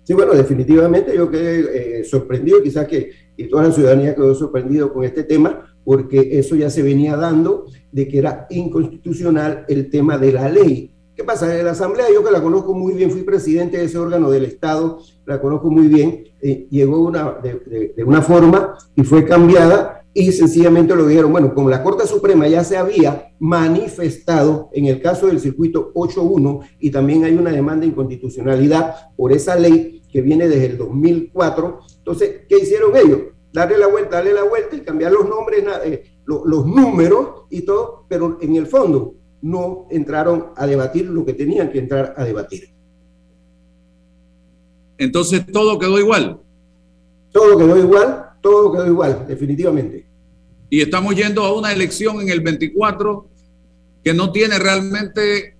Sí, bueno, definitivamente yo quedé eh, sorprendido, quizás que toda la ciudadanía quedó sorprendido con este tema, porque eso ya se venía dando de que era inconstitucional el tema de la ley. ¿Qué pasa? En la Asamblea, yo que la conozco muy bien, fui presidente de ese órgano del Estado, la conozco muy bien, eh, llegó una, de, una forma y fue cambiada y sencillamente lo dijeron, bueno, como la Corte Suprema ya se había manifestado en el caso del circuito 8.1 y también hay una demanda de inconstitucionalidad por esa ley que viene desde el 2004, entonces, ¿qué hicieron ellos? Darle la vuelta, darle la vuelta y cambiar los nombres, eh, los números y todo, pero en el fondo no entraron a debatir lo que tenían que entrar a debatir. Entonces todo quedó igual. Todo quedó igual, todo quedó igual, definitivamente. Y estamos yendo a una elección en el 24 que no tiene realmente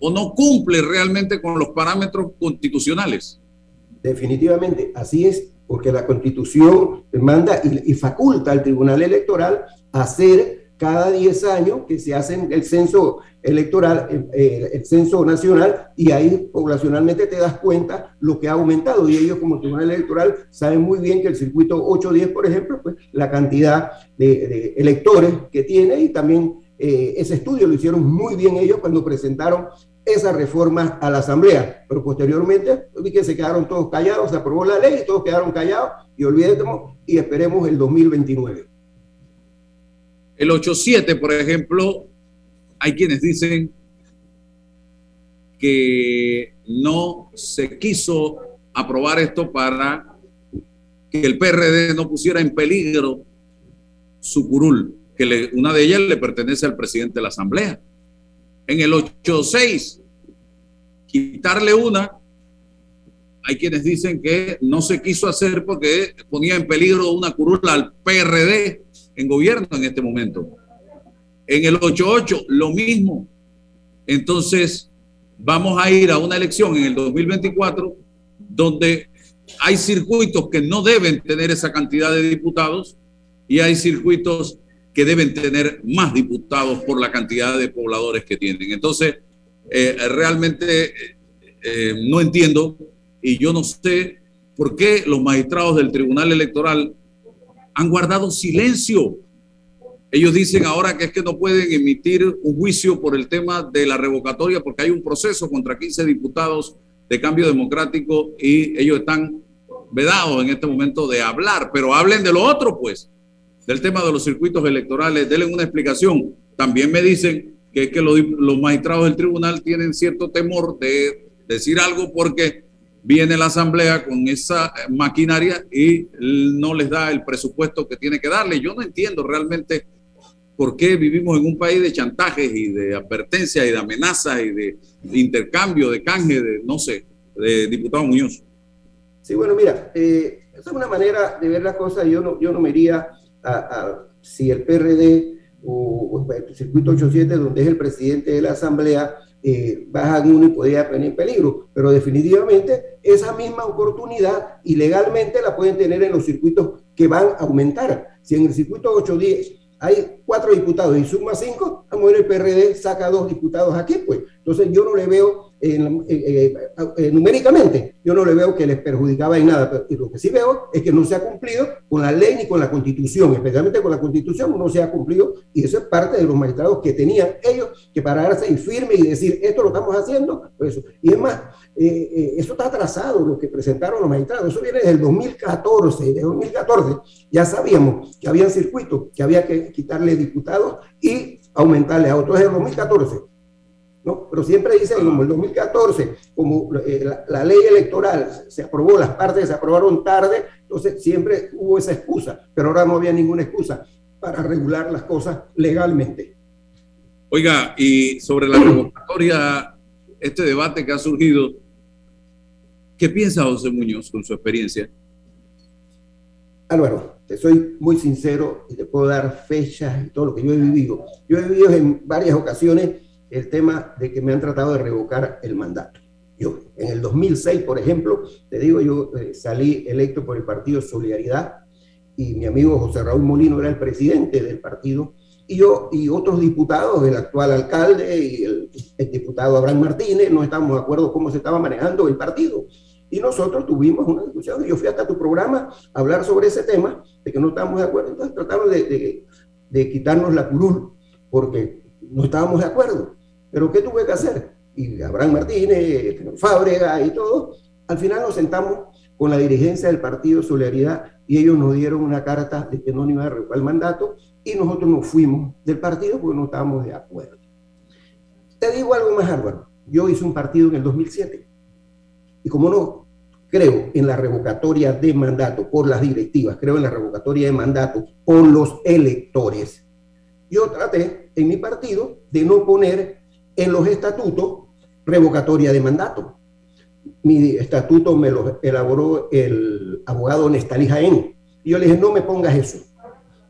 o no cumple realmente con los parámetros constitucionales. Definitivamente, así es, porque la constitución manda y, y faculta al Tribunal Electoral hacer cada 10 años que se hace el censo electoral, el censo nacional, y ahí poblacionalmente te das cuenta lo que ha aumentado. Y ellos como Tribunal Electoral saben muy bien que el circuito 810, por ejemplo, pues la cantidad de, electores que tiene y también eh, ese estudio lo hicieron muy bien ellos cuando presentaron esa reforma a la Asamblea. Pero posteriormente vi se quedaron todos callados, se aprobó la ley, y todos quedaron callados y olvidemos y esperemos el 2029. El 8.7, por ejemplo, hay quienes dicen que no se quiso aprobar esto para que el PRD no pusiera en peligro su curul, que una de ellas le pertenece al presidente de la Asamblea. En el 8.6, quitarle una, hay quienes dicen que no se quiso hacer porque ponía en peligro una curul al PRD en gobierno en este momento. En el 8-8, lo mismo. Entonces, vamos a ir a una elección en el 2024 donde hay circuitos que no deben tener esa cantidad de diputados y hay circuitos que deben tener más diputados por la cantidad de pobladores que tienen. Entonces, eh, realmente eh, no entiendo y yo no sé por qué los magistrados del Tribunal Electoral han guardado silencio. Ellos dicen ahora que es que no pueden emitir un juicio por el tema de la revocatoria porque hay un proceso contra 15 diputados de cambio democrático y ellos están vedados en este momento de hablar, pero hablen de lo otro, pues, del tema de los circuitos electorales, denle una explicación. También me dicen que es que los, los magistrados del tribunal tienen cierto temor de decir algo porque viene la asamblea con esa maquinaria y no les da el presupuesto que tiene que darle. Yo no entiendo realmente por qué vivimos en un país de chantajes y de advertencias y de amenazas y de, intercambio, de canje, de no sé, de diputado Muñoz. Sí, bueno, mira, eh, esa es una manera de ver las cosas. Yo no, yo no me iría a, si el PRD o, o el circuito 87, donde es el presidente de la asamblea, eh, bajan uno y podría en peligro. Pero definitivamente esa misma oportunidad ilegalmente la pueden tener en los circuitos que van a aumentar. Si en el circuito 810 hay cuatro diputados y suma cinco, a lo el PRD saca dos diputados aquí, pues. Entonces yo no le veo en, eh, eh, numéricamente, yo no le veo que les perjudicaba en nada, pero lo que sí veo es que no se ha cumplido con la ley ni con la constitución, especialmente con la constitución no se ha cumplido y eso es parte de los magistrados que tenían ellos que pararse y firme y decir, esto lo estamos haciendo, pues Y es más, eh, eso está atrasado, lo que presentaron los magistrados, eso viene desde el 2014, de 2014 ya sabíamos que había circuitos, que había que quitarle diputados y aumentarle a otros, en el 2014 pero siempre dicen, como el 2014, como eh, la, ley electoral se aprobó, las partes se aprobaron tarde, entonces siempre hubo esa excusa, pero ahora no había ninguna excusa para regular las cosas legalmente. Oiga, y sobre la revocatoria, este debate que ha surgido, ¿qué piensa José Muñoz con su experiencia? Álvaro, te soy muy sincero y te puedo dar fechas y todo lo que yo he vivido. Yo he vivido en varias ocasiones el tema de que me han tratado de revocar el mandato. Yo, en el 2006, por ejemplo, te digo, yo eh, salí electo por el partido Solidaridad y mi amigo José Raúl Molino era el presidente del partido, y yo y otros diputados, el actual alcalde y el, diputado Abraham Martínez, no estábamos de acuerdo cómo se estaba manejando el partido. Y nosotros tuvimos una discusión, yo fui hasta tu programa a hablar sobre ese tema, de que no estábamos de acuerdo, entonces de, de quitarnos la curul, porque no estábamos de acuerdo. Pero ¿qué tuve que hacer? Y Abraham Martínez, Fábrega y todo, al final nos sentamos con la dirigencia del partido Solidaridad y ellos nos dieron una carta de que no iba a revocar el mandato y nosotros nos fuimos del partido porque no estábamos de acuerdo. Te digo algo más, Álvaro. Yo hice un partido en el 2007 y como no creo en la revocatoria de mandato por las directivas, creo en la revocatoria de mandato por los electores, yo traté en mi partido de no poner en los estatutos revocatoria de mandato. Mi estatuto me lo elaboró el abogado Nestalí Jaén. Y yo le dije, no me pongas eso.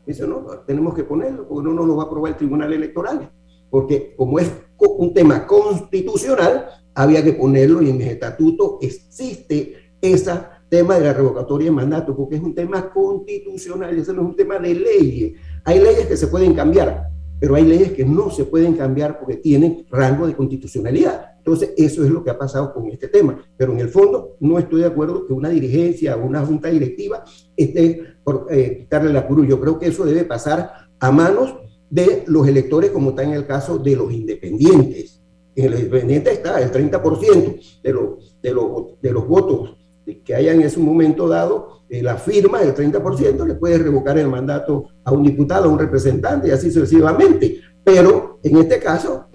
Dice, no, tenemos que ponerlo, porque no nos lo va a aprobar el Tribunal Electoral. Porque como es un tema constitucional, había que ponerlo y en mi estatuto existe ese tema de la revocatoria de mandato, porque es un tema constitucional, ese no es un tema de leyes. Hay leyes que se pueden cambiar, pero hay leyes que no se pueden cambiar porque tienen rango de constitucionalidad. Entonces, eso es lo que ha pasado con este tema. Pero en el fondo, no estoy de acuerdo que una dirigencia o una junta directiva esté por eh, quitarle la curul. Yo creo que eso debe pasar a manos de los electores, como está en el caso de los independientes. En los independientes está el 30% de los, de, los, de los votos que haya en ese momento dado eh, la firma del 30%, le puede revocar el mandato a un diputado, a un representante y así sucesivamente. Pero en este caso,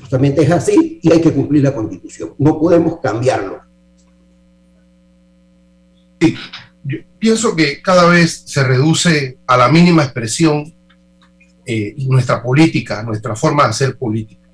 justamente es así y hay que cumplir la constitución. No podemos cambiarlo. Sí, yo pienso que cada vez se reduce a la mínima expresión eh, nuestra política, nuestra forma de hacer política.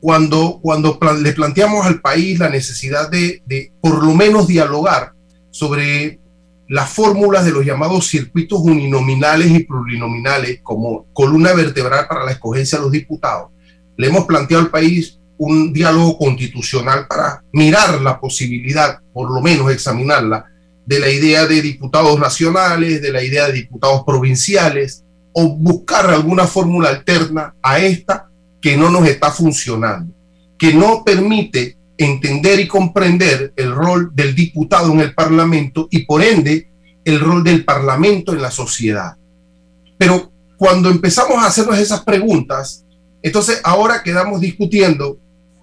Cuando, cuando le planteamos al país la necesidad de, de por lo menos dialogar sobre las fórmulas de los llamados circuitos uninominales y plurinominales como columna vertebral para la escogencia de los diputados. Le hemos planteado al país un diálogo constitucional para mirar la posibilidad, por lo menos examinarla, de la idea de diputados nacionales, de la idea de diputados provinciales, o buscar alguna fórmula alterna a esta que no nos está funcionando, que no permite entender y comprender el rol del diputado en el Parlamento y por ende el rol del Parlamento en la sociedad. Pero cuando empezamos a hacernos esas preguntas, entonces ahora quedamos discutiendo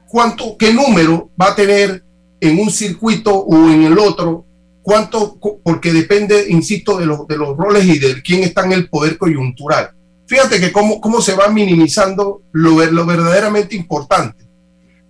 cuánto, qué número va a tener en un circuito o en el otro, cuánto, porque depende, insisto, de los, de los roles y de quién está en el poder coyuntural. Fíjate que cómo, cómo se va minimizando lo, lo verdaderamente importante.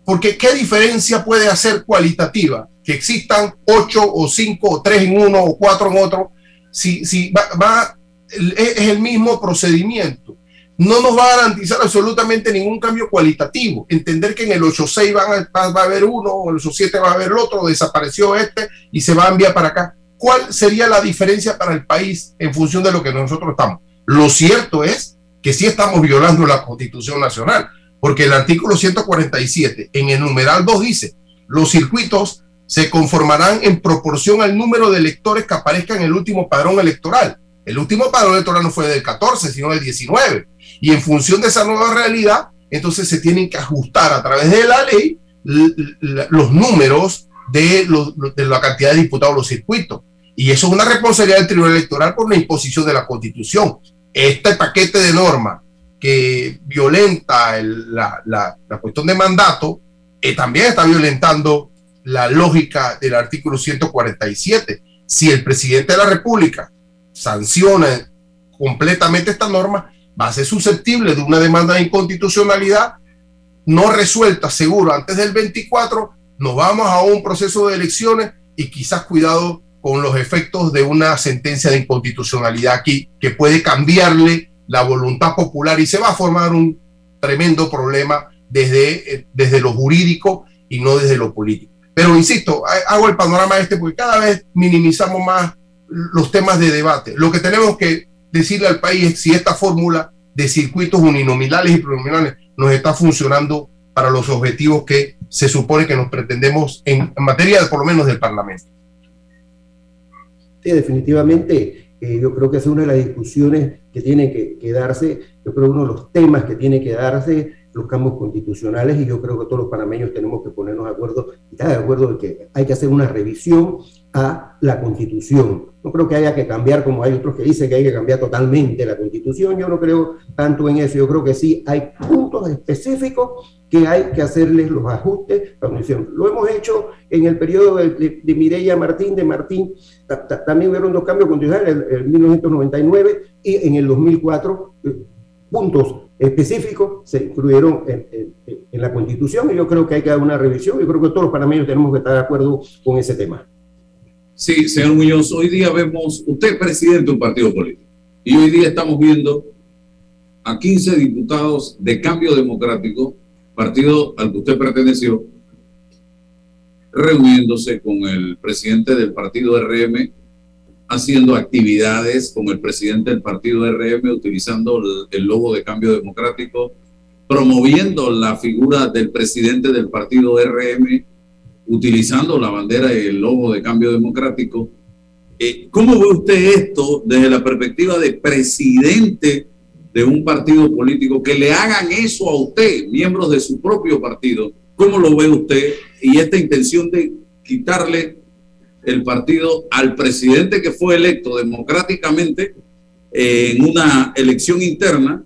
Porque ¿qué diferencia puede hacer cualitativa? Que existan ocho o cinco o tres en uno o cuatro en otro, si, si va, es el mismo procedimiento. No nos va a garantizar absolutamente ningún cambio cualitativo. Entender que en el 8.6 va, va a haber uno, o en el 8.7 va a haber otro, desapareció este y se va a enviar para acá. ¿Cuál sería la diferencia para el país en función de lo que nosotros estamos? Lo cierto es que sí estamos violando la Constitución Nacional porque el artículo 147 en el numeral 2 dice, los circuitos se conformarán en proporción al número de electores que aparezcan en el último padrón electoral. El último padrón electoral no fue del 14, sino del 19. Y en función de esa nueva realidad, entonces se tienen que ajustar a través de la ley los números de, la cantidad de diputados de los circuitos. Y eso es una responsabilidad del Tribunal Electoral por la imposición de la Constitución. Este paquete de normas que violenta la, la, cuestión de mandato, eh, también está violentando la lógica del artículo 147. Si el presidente de la República sanciona completamente esta norma, va a ser susceptible de una demanda de inconstitucionalidad no resuelta, seguro, antes del 24, nos vamos a un proceso de elecciones y quizás cuidado con los efectos de una sentencia de inconstitucionalidad aquí que puede cambiarle la voluntad popular y se va a formar un tremendo problema desde, eh, desde lo jurídico y no desde lo político. Pero insisto, hago el panorama este porque cada vez minimizamos más los temas de debate. Lo que tenemos que decirle al país es si esta fórmula de circuitos uninominales y plurinominales nos está funcionando para los objetivos que se supone que nos pretendemos en, materia, por lo menos, del Parlamento. Definitivamente Eh, yo creo que es una de las discusiones que tiene que, que, darse, yo creo uno de los temas que tiene que darse los cambios constitucionales y yo creo que todos los panameños tenemos que ponernos de acuerdo y de acuerdo en que hay que hacer una revisión a la constitución. No creo que haya que cambiar, como hay otros que dicen que hay que cambiar totalmente la constitución, yo no creo tanto en eso, yo creo que sí hay puntos específicos que hay que hacerles los ajustes. Lo hemos hecho en el periodo de, de, de Mireya Martín, de Martín, también hubieron dos cambios constitucionales, en 1999 y en el 2004, eh, puntos específicos se incluyeron en, en, en, la Constitución y yo creo que hay que dar una revisión. Yo creo que todos los panameños tenemos que estar de acuerdo con ese tema. Sí, señor Muñoz, hoy día vemos, usted es presidente de un partido político y hoy día estamos viendo a 15 diputados de Cambio Democrático, partido al que usted perteneció, reuniéndose con el presidente del partido RM haciendo actividades con el presidente del partido RM, utilizando el, logo de cambio democrático, promoviendo la figura del presidente del partido RM, utilizando la bandera y el logo de cambio democrático. Eh, ¿Cómo ve usted esto desde la perspectiva de presidente de un partido político? Que le hagan eso a usted, miembros de su propio partido. ¿Cómo lo ve usted? Y esta intención de quitarle el partido al presidente que fue electo democráticamente eh, en una elección interna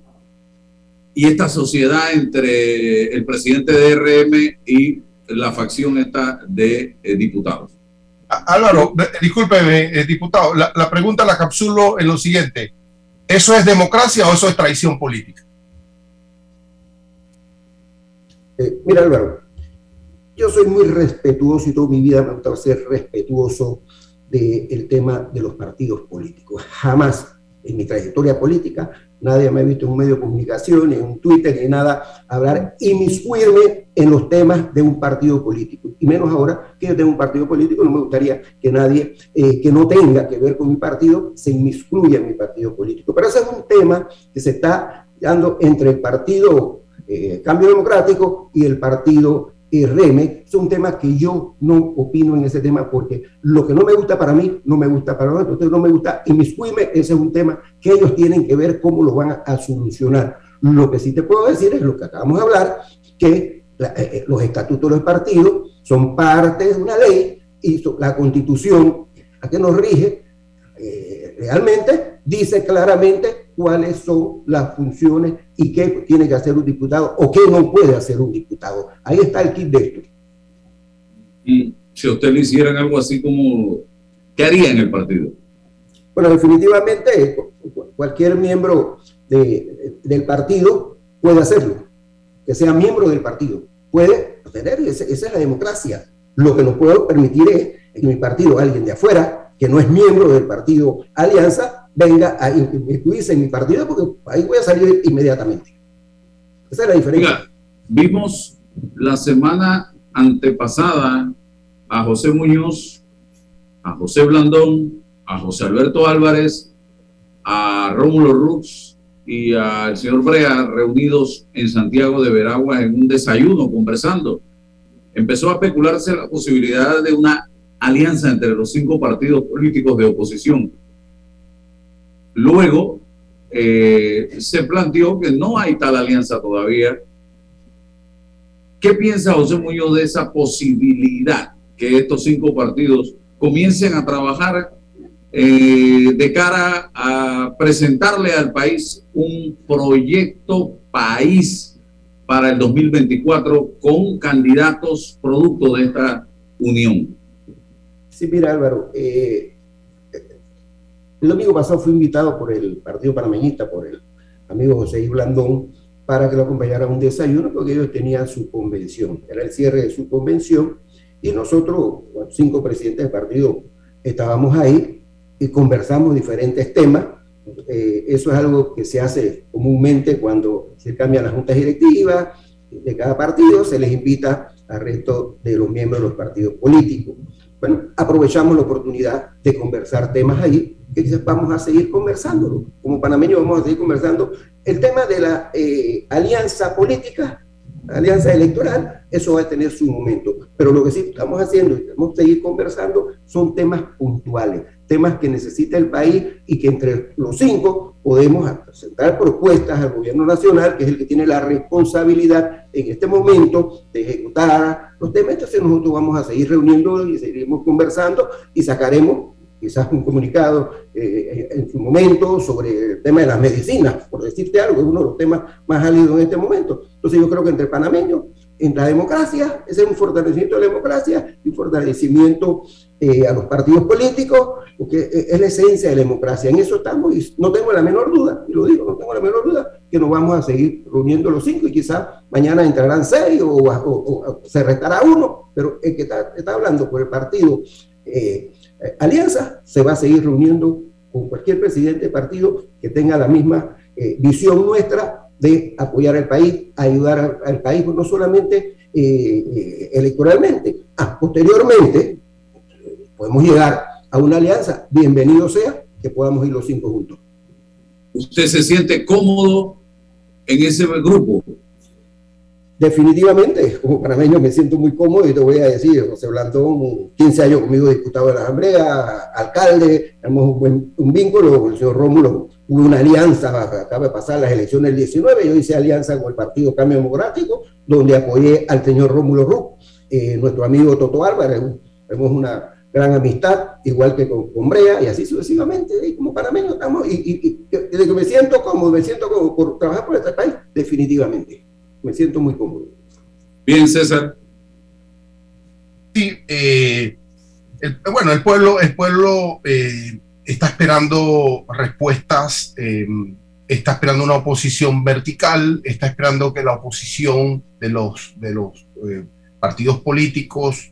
y esta sociedad entre el presidente de RM y la facción esta de eh, diputados. Álvaro, discúlpeme, eh, diputado, la, la, pregunta la capsulo en lo siguiente. ¿Eso es democracia o eso es traición política? Eh, mira, Álvaro, yo soy muy respetuoso y toda mi vida me ha gustado ser respetuoso del de tema de los partidos políticos. Jamás en mi trayectoria política nadie me ha visto en un medio de comunicación, en un Twitter, ni nada, hablar, inmiscuirme en los temas de un partido político. Y menos ahora que yo tengo un partido político, no me gustaría que nadie eh, que no tenga que ver con mi partido se inmiscuya en mi partido político. Pero ese es un tema que se está dando entre el partido eh, Cambio Democrático y el partido eh, REME, son temas que yo no opino en ese tema porque lo que no me gusta para mí, no me gusta para otros, entonces no me gusta inmiscuirme, ese es un tema que ellos tienen que ver cómo lo van a, solucionar. Lo que sí te puedo decir es lo que acabamos de hablar, que la, eh, los estatutos del partido son parte de una ley y la constitución a que nos rige eh, realmente dice claramente cuáles son las funciones y qué tiene que hacer un diputado o qué no puede hacer un diputado. Ahí está el kit de esto. Y si usted le hicieran algo así como, ¿qué haría en el partido? Bueno, definitivamente cualquier miembro de, del partido puede hacerlo, que sea miembro del partido. Puede tener, esa, es la democracia. Lo que nos puede permitir es en mi partido alguien de afuera, que no es miembro del partido Alianza, venga a incluirse en mi partido porque ahí voy a salir inmediatamente. Esa es la diferencia. Oiga, vimos la semana antepasada a José Muñoz, a José Blandón, a José Alberto Álvarez, a Rómulo Rux y al señor Brea reunidos en Santiago de Veragua en un desayuno conversando. Empezó a especularse la posibilidad de una alianza entre los cinco partidos políticos de oposición Luego eh, se planteó que no hay tal alianza todavía. ¿Qué piensa José Muñoz de esa posibilidad que estos cinco partidos comiencen a trabajar eh, de cara a presentarle al país un proyecto país para el 2024 con candidatos producto de esta unión? Sí, mira Álvaro, eh, el domingo pasado fui invitado por el Partido Panameñista, por el amigo José I. Blandón, para que lo acompañara a un desayuno, porque ellos tenían su convención, era el cierre de su convención, y nosotros, cinco presidentes del partido, estábamos ahí y conversamos diferentes temas. Eh, eso es algo que se hace comúnmente cuando se cambian las juntas directivas de cada partido, se les invita al resto de los miembros de los partidos políticos. Bueno, aprovechamos la oportunidad de conversar temas ahí y vamos a seguir conversándolo. Como panameños vamos a seguir conversando. El tema de la eh, alianza política alianza electoral, eso va a tener su momento. Pero lo que sí estamos haciendo y tenemos que seguir conversando son temas puntuales, temas que necesita el país y que entre los cinco podemos presentar propuestas al gobierno nacional, que es el que tiene la responsabilidad en este momento de ejecutar los temas. Entonces nosotros vamos a seguir reuniendo y seguiremos conversando y sacaremos quizás un comunicado eh, en su momento sobre el tema de las medicinas, por decirte algo, es uno de los temas más álidos en este momento. Entonces yo creo que entre panameños, en la democracia, ese es un fortalecimiento de la democracia y un fortalecimiento eh, a los partidos políticos, porque es la esencia de la democracia. En eso estamos y no tengo la menor duda, y lo digo, no tengo la menor duda, que nos vamos a seguir reuniendo los cinco y quizás mañana entrarán seis o, se restará uno, pero el que está, está hablando por el partido. Eh, eh, alianza se va a seguir reuniendo con cualquier presidente de partido que tenga la misma eh, visión nuestra de apoyar al país, ayudar al, país, no solamente eh, electoralmente. Ah, posteriormente, podemos llegar a una alianza, bienvenido sea que podamos ir los cinco juntos. ¿Usted se siente cómodo en ese grupo? Definitivamente, como panameño me siento muy cómodo y te voy a decir, José Blandón, 15 años conmigo diputado de la Asamblea, alcalde, tenemos un, buen, un vínculo, el señor Rómulo hubo una alianza, acaba de pasar las elecciones del 19, yo hice alianza con el Partido Cambio Democrático, donde apoyé al señor Rómulo Ruc, eh, nuestro amigo Toto Álvarez, tenemos una gran amistad, igual que con, con Brea, y así sucesivamente, y como panameño estamos, y, y, y, me siento como, me siento como por trabajar por este país, definitivamente me siento muy cómodo. Bien, César. Sí, eh, bueno, el pueblo, el pueblo eh, está esperando respuestas, eh, está esperando una oposición vertical, está esperando que la oposición de los, de los partidos políticos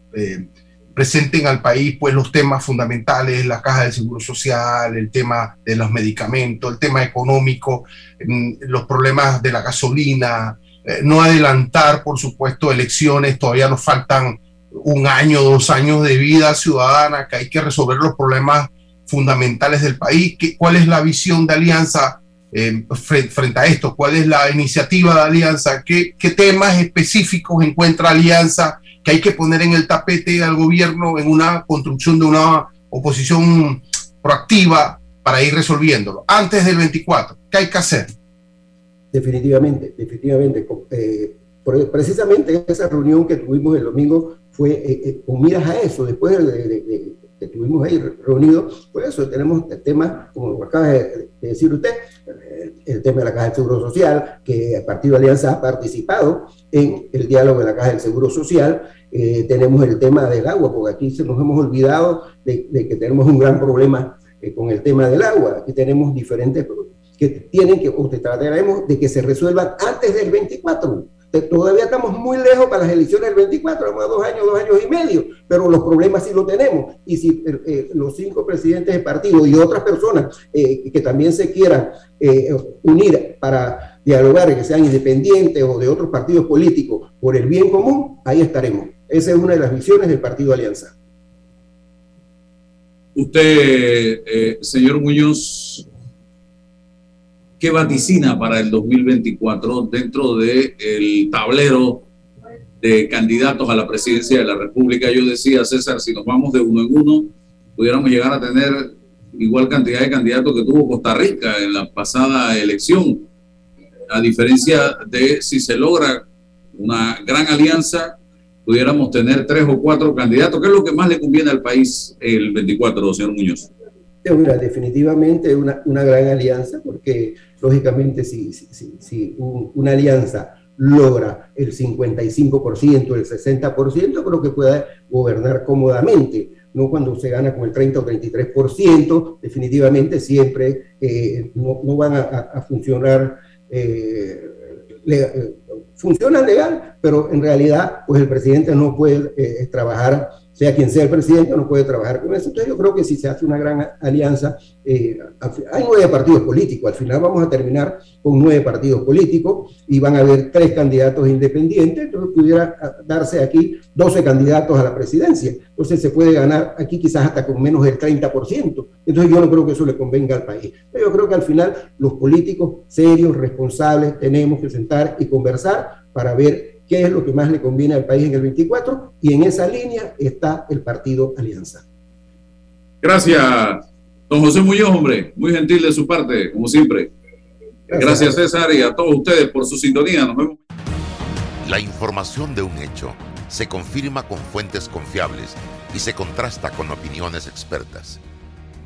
presenten al país pues los temas fundamentales, la caja del seguro social, el tema de los medicamentos, el tema económico, mm, los problemas de la gasolina, eh, no adelantar, por supuesto, elecciones, todavía nos faltan un año, dos años de vida ciudadana, que hay que resolver los problemas fundamentales del país. ¿Qué, ¿Cuál es la visión de Alianza eh, frente, a esto? ¿Cuál es la iniciativa de Alianza? ¿Qué, ¿Qué temas específicos encuentra Alianza que hay que poner en el tapete al gobierno en una construcción de una oposición proactiva para ir resolviéndolo? Antes del 24, ¿qué hay que hacer? Definitivamente, definitivamente. Eh, precisamente esa reunión que tuvimos el domingo fue eh, eh, con miras a eso, después de, que estuvimos ahí reunidos, por eso tenemos el tema, como acaba de, decir usted, el, tema de la Caja del Seguro Social, que el Partido Alianza ha participado en el diálogo de la Caja del Seguro Social, tenemos el tema del agua, porque aquí se nos hemos olvidado de, que tenemos un gran problema con el tema del agua, aquí tenemos diferentes que tienen que, usted trataremos de que se resuelvan antes del 24. Todavía estamos muy lejos para las elecciones del 24, vamos a dos años, dos años y medio, pero los problemas sí lo tenemos. Y si eh, eh, los cinco presidentes de partido y otras personas eh, que también se quieran unir para dialogar, que sean independientes o de otros partidos políticos por el bien común, ahí estaremos. Esa es una de las visiones del Partido Alianza. Usted, señor Muñoz, ¿Qué vaticina para el 2024 dentro del el tablero de candidatos a la presidencia de la República? Yo decía, César, si nos vamos de uno en uno, pudiéramos llegar a tener igual cantidad de candidatos que tuvo Costa Rica en la pasada elección. A diferencia de si se logra una gran alianza, pudiéramos tener tres o cuatro candidatos. ¿Qué es lo que más le conviene al país el 24, señor Muñoz? Definitivamente una, una gran alianza, porque lógicamente si, si, si una alianza logra el 55%, el 60%, creo que pueda gobernar cómodamente. No cuando se gana con el 30 o 33%, definitivamente siempre eh, no, no, van a, funcionar, eh, eh, funciona legal, pero en realidad pues el presidente no puede trabajar sea quien sea el presidente, no puede trabajar con eso. Entonces yo creo que si se hace una gran alianza, eh, hay nueve partidos políticos, al final vamos a terminar con nueve partidos políticos y van a haber tres candidatos independientes, entonces pudiera darse aquí 12 candidatos a la presidencia. Entonces se puede ganar aquí quizás hasta con menos del 30%. Entonces yo no creo que eso le convenga al país. Pero yo creo que al final los políticos serios, responsables, tenemos que sentar y conversar para ver qué es lo que más le conviene al país en el 24 y en esa línea está el partido Alianza. Gracias, don José Muñoz, hombre, muy gentil de su parte, como siempre. Gracias, César y a todos ustedes por su sintonía. Nos vemos. La información de un hecho se confirma con fuentes confiables y se contrasta con opiniones expertas.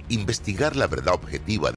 Investigar la verdad objetiva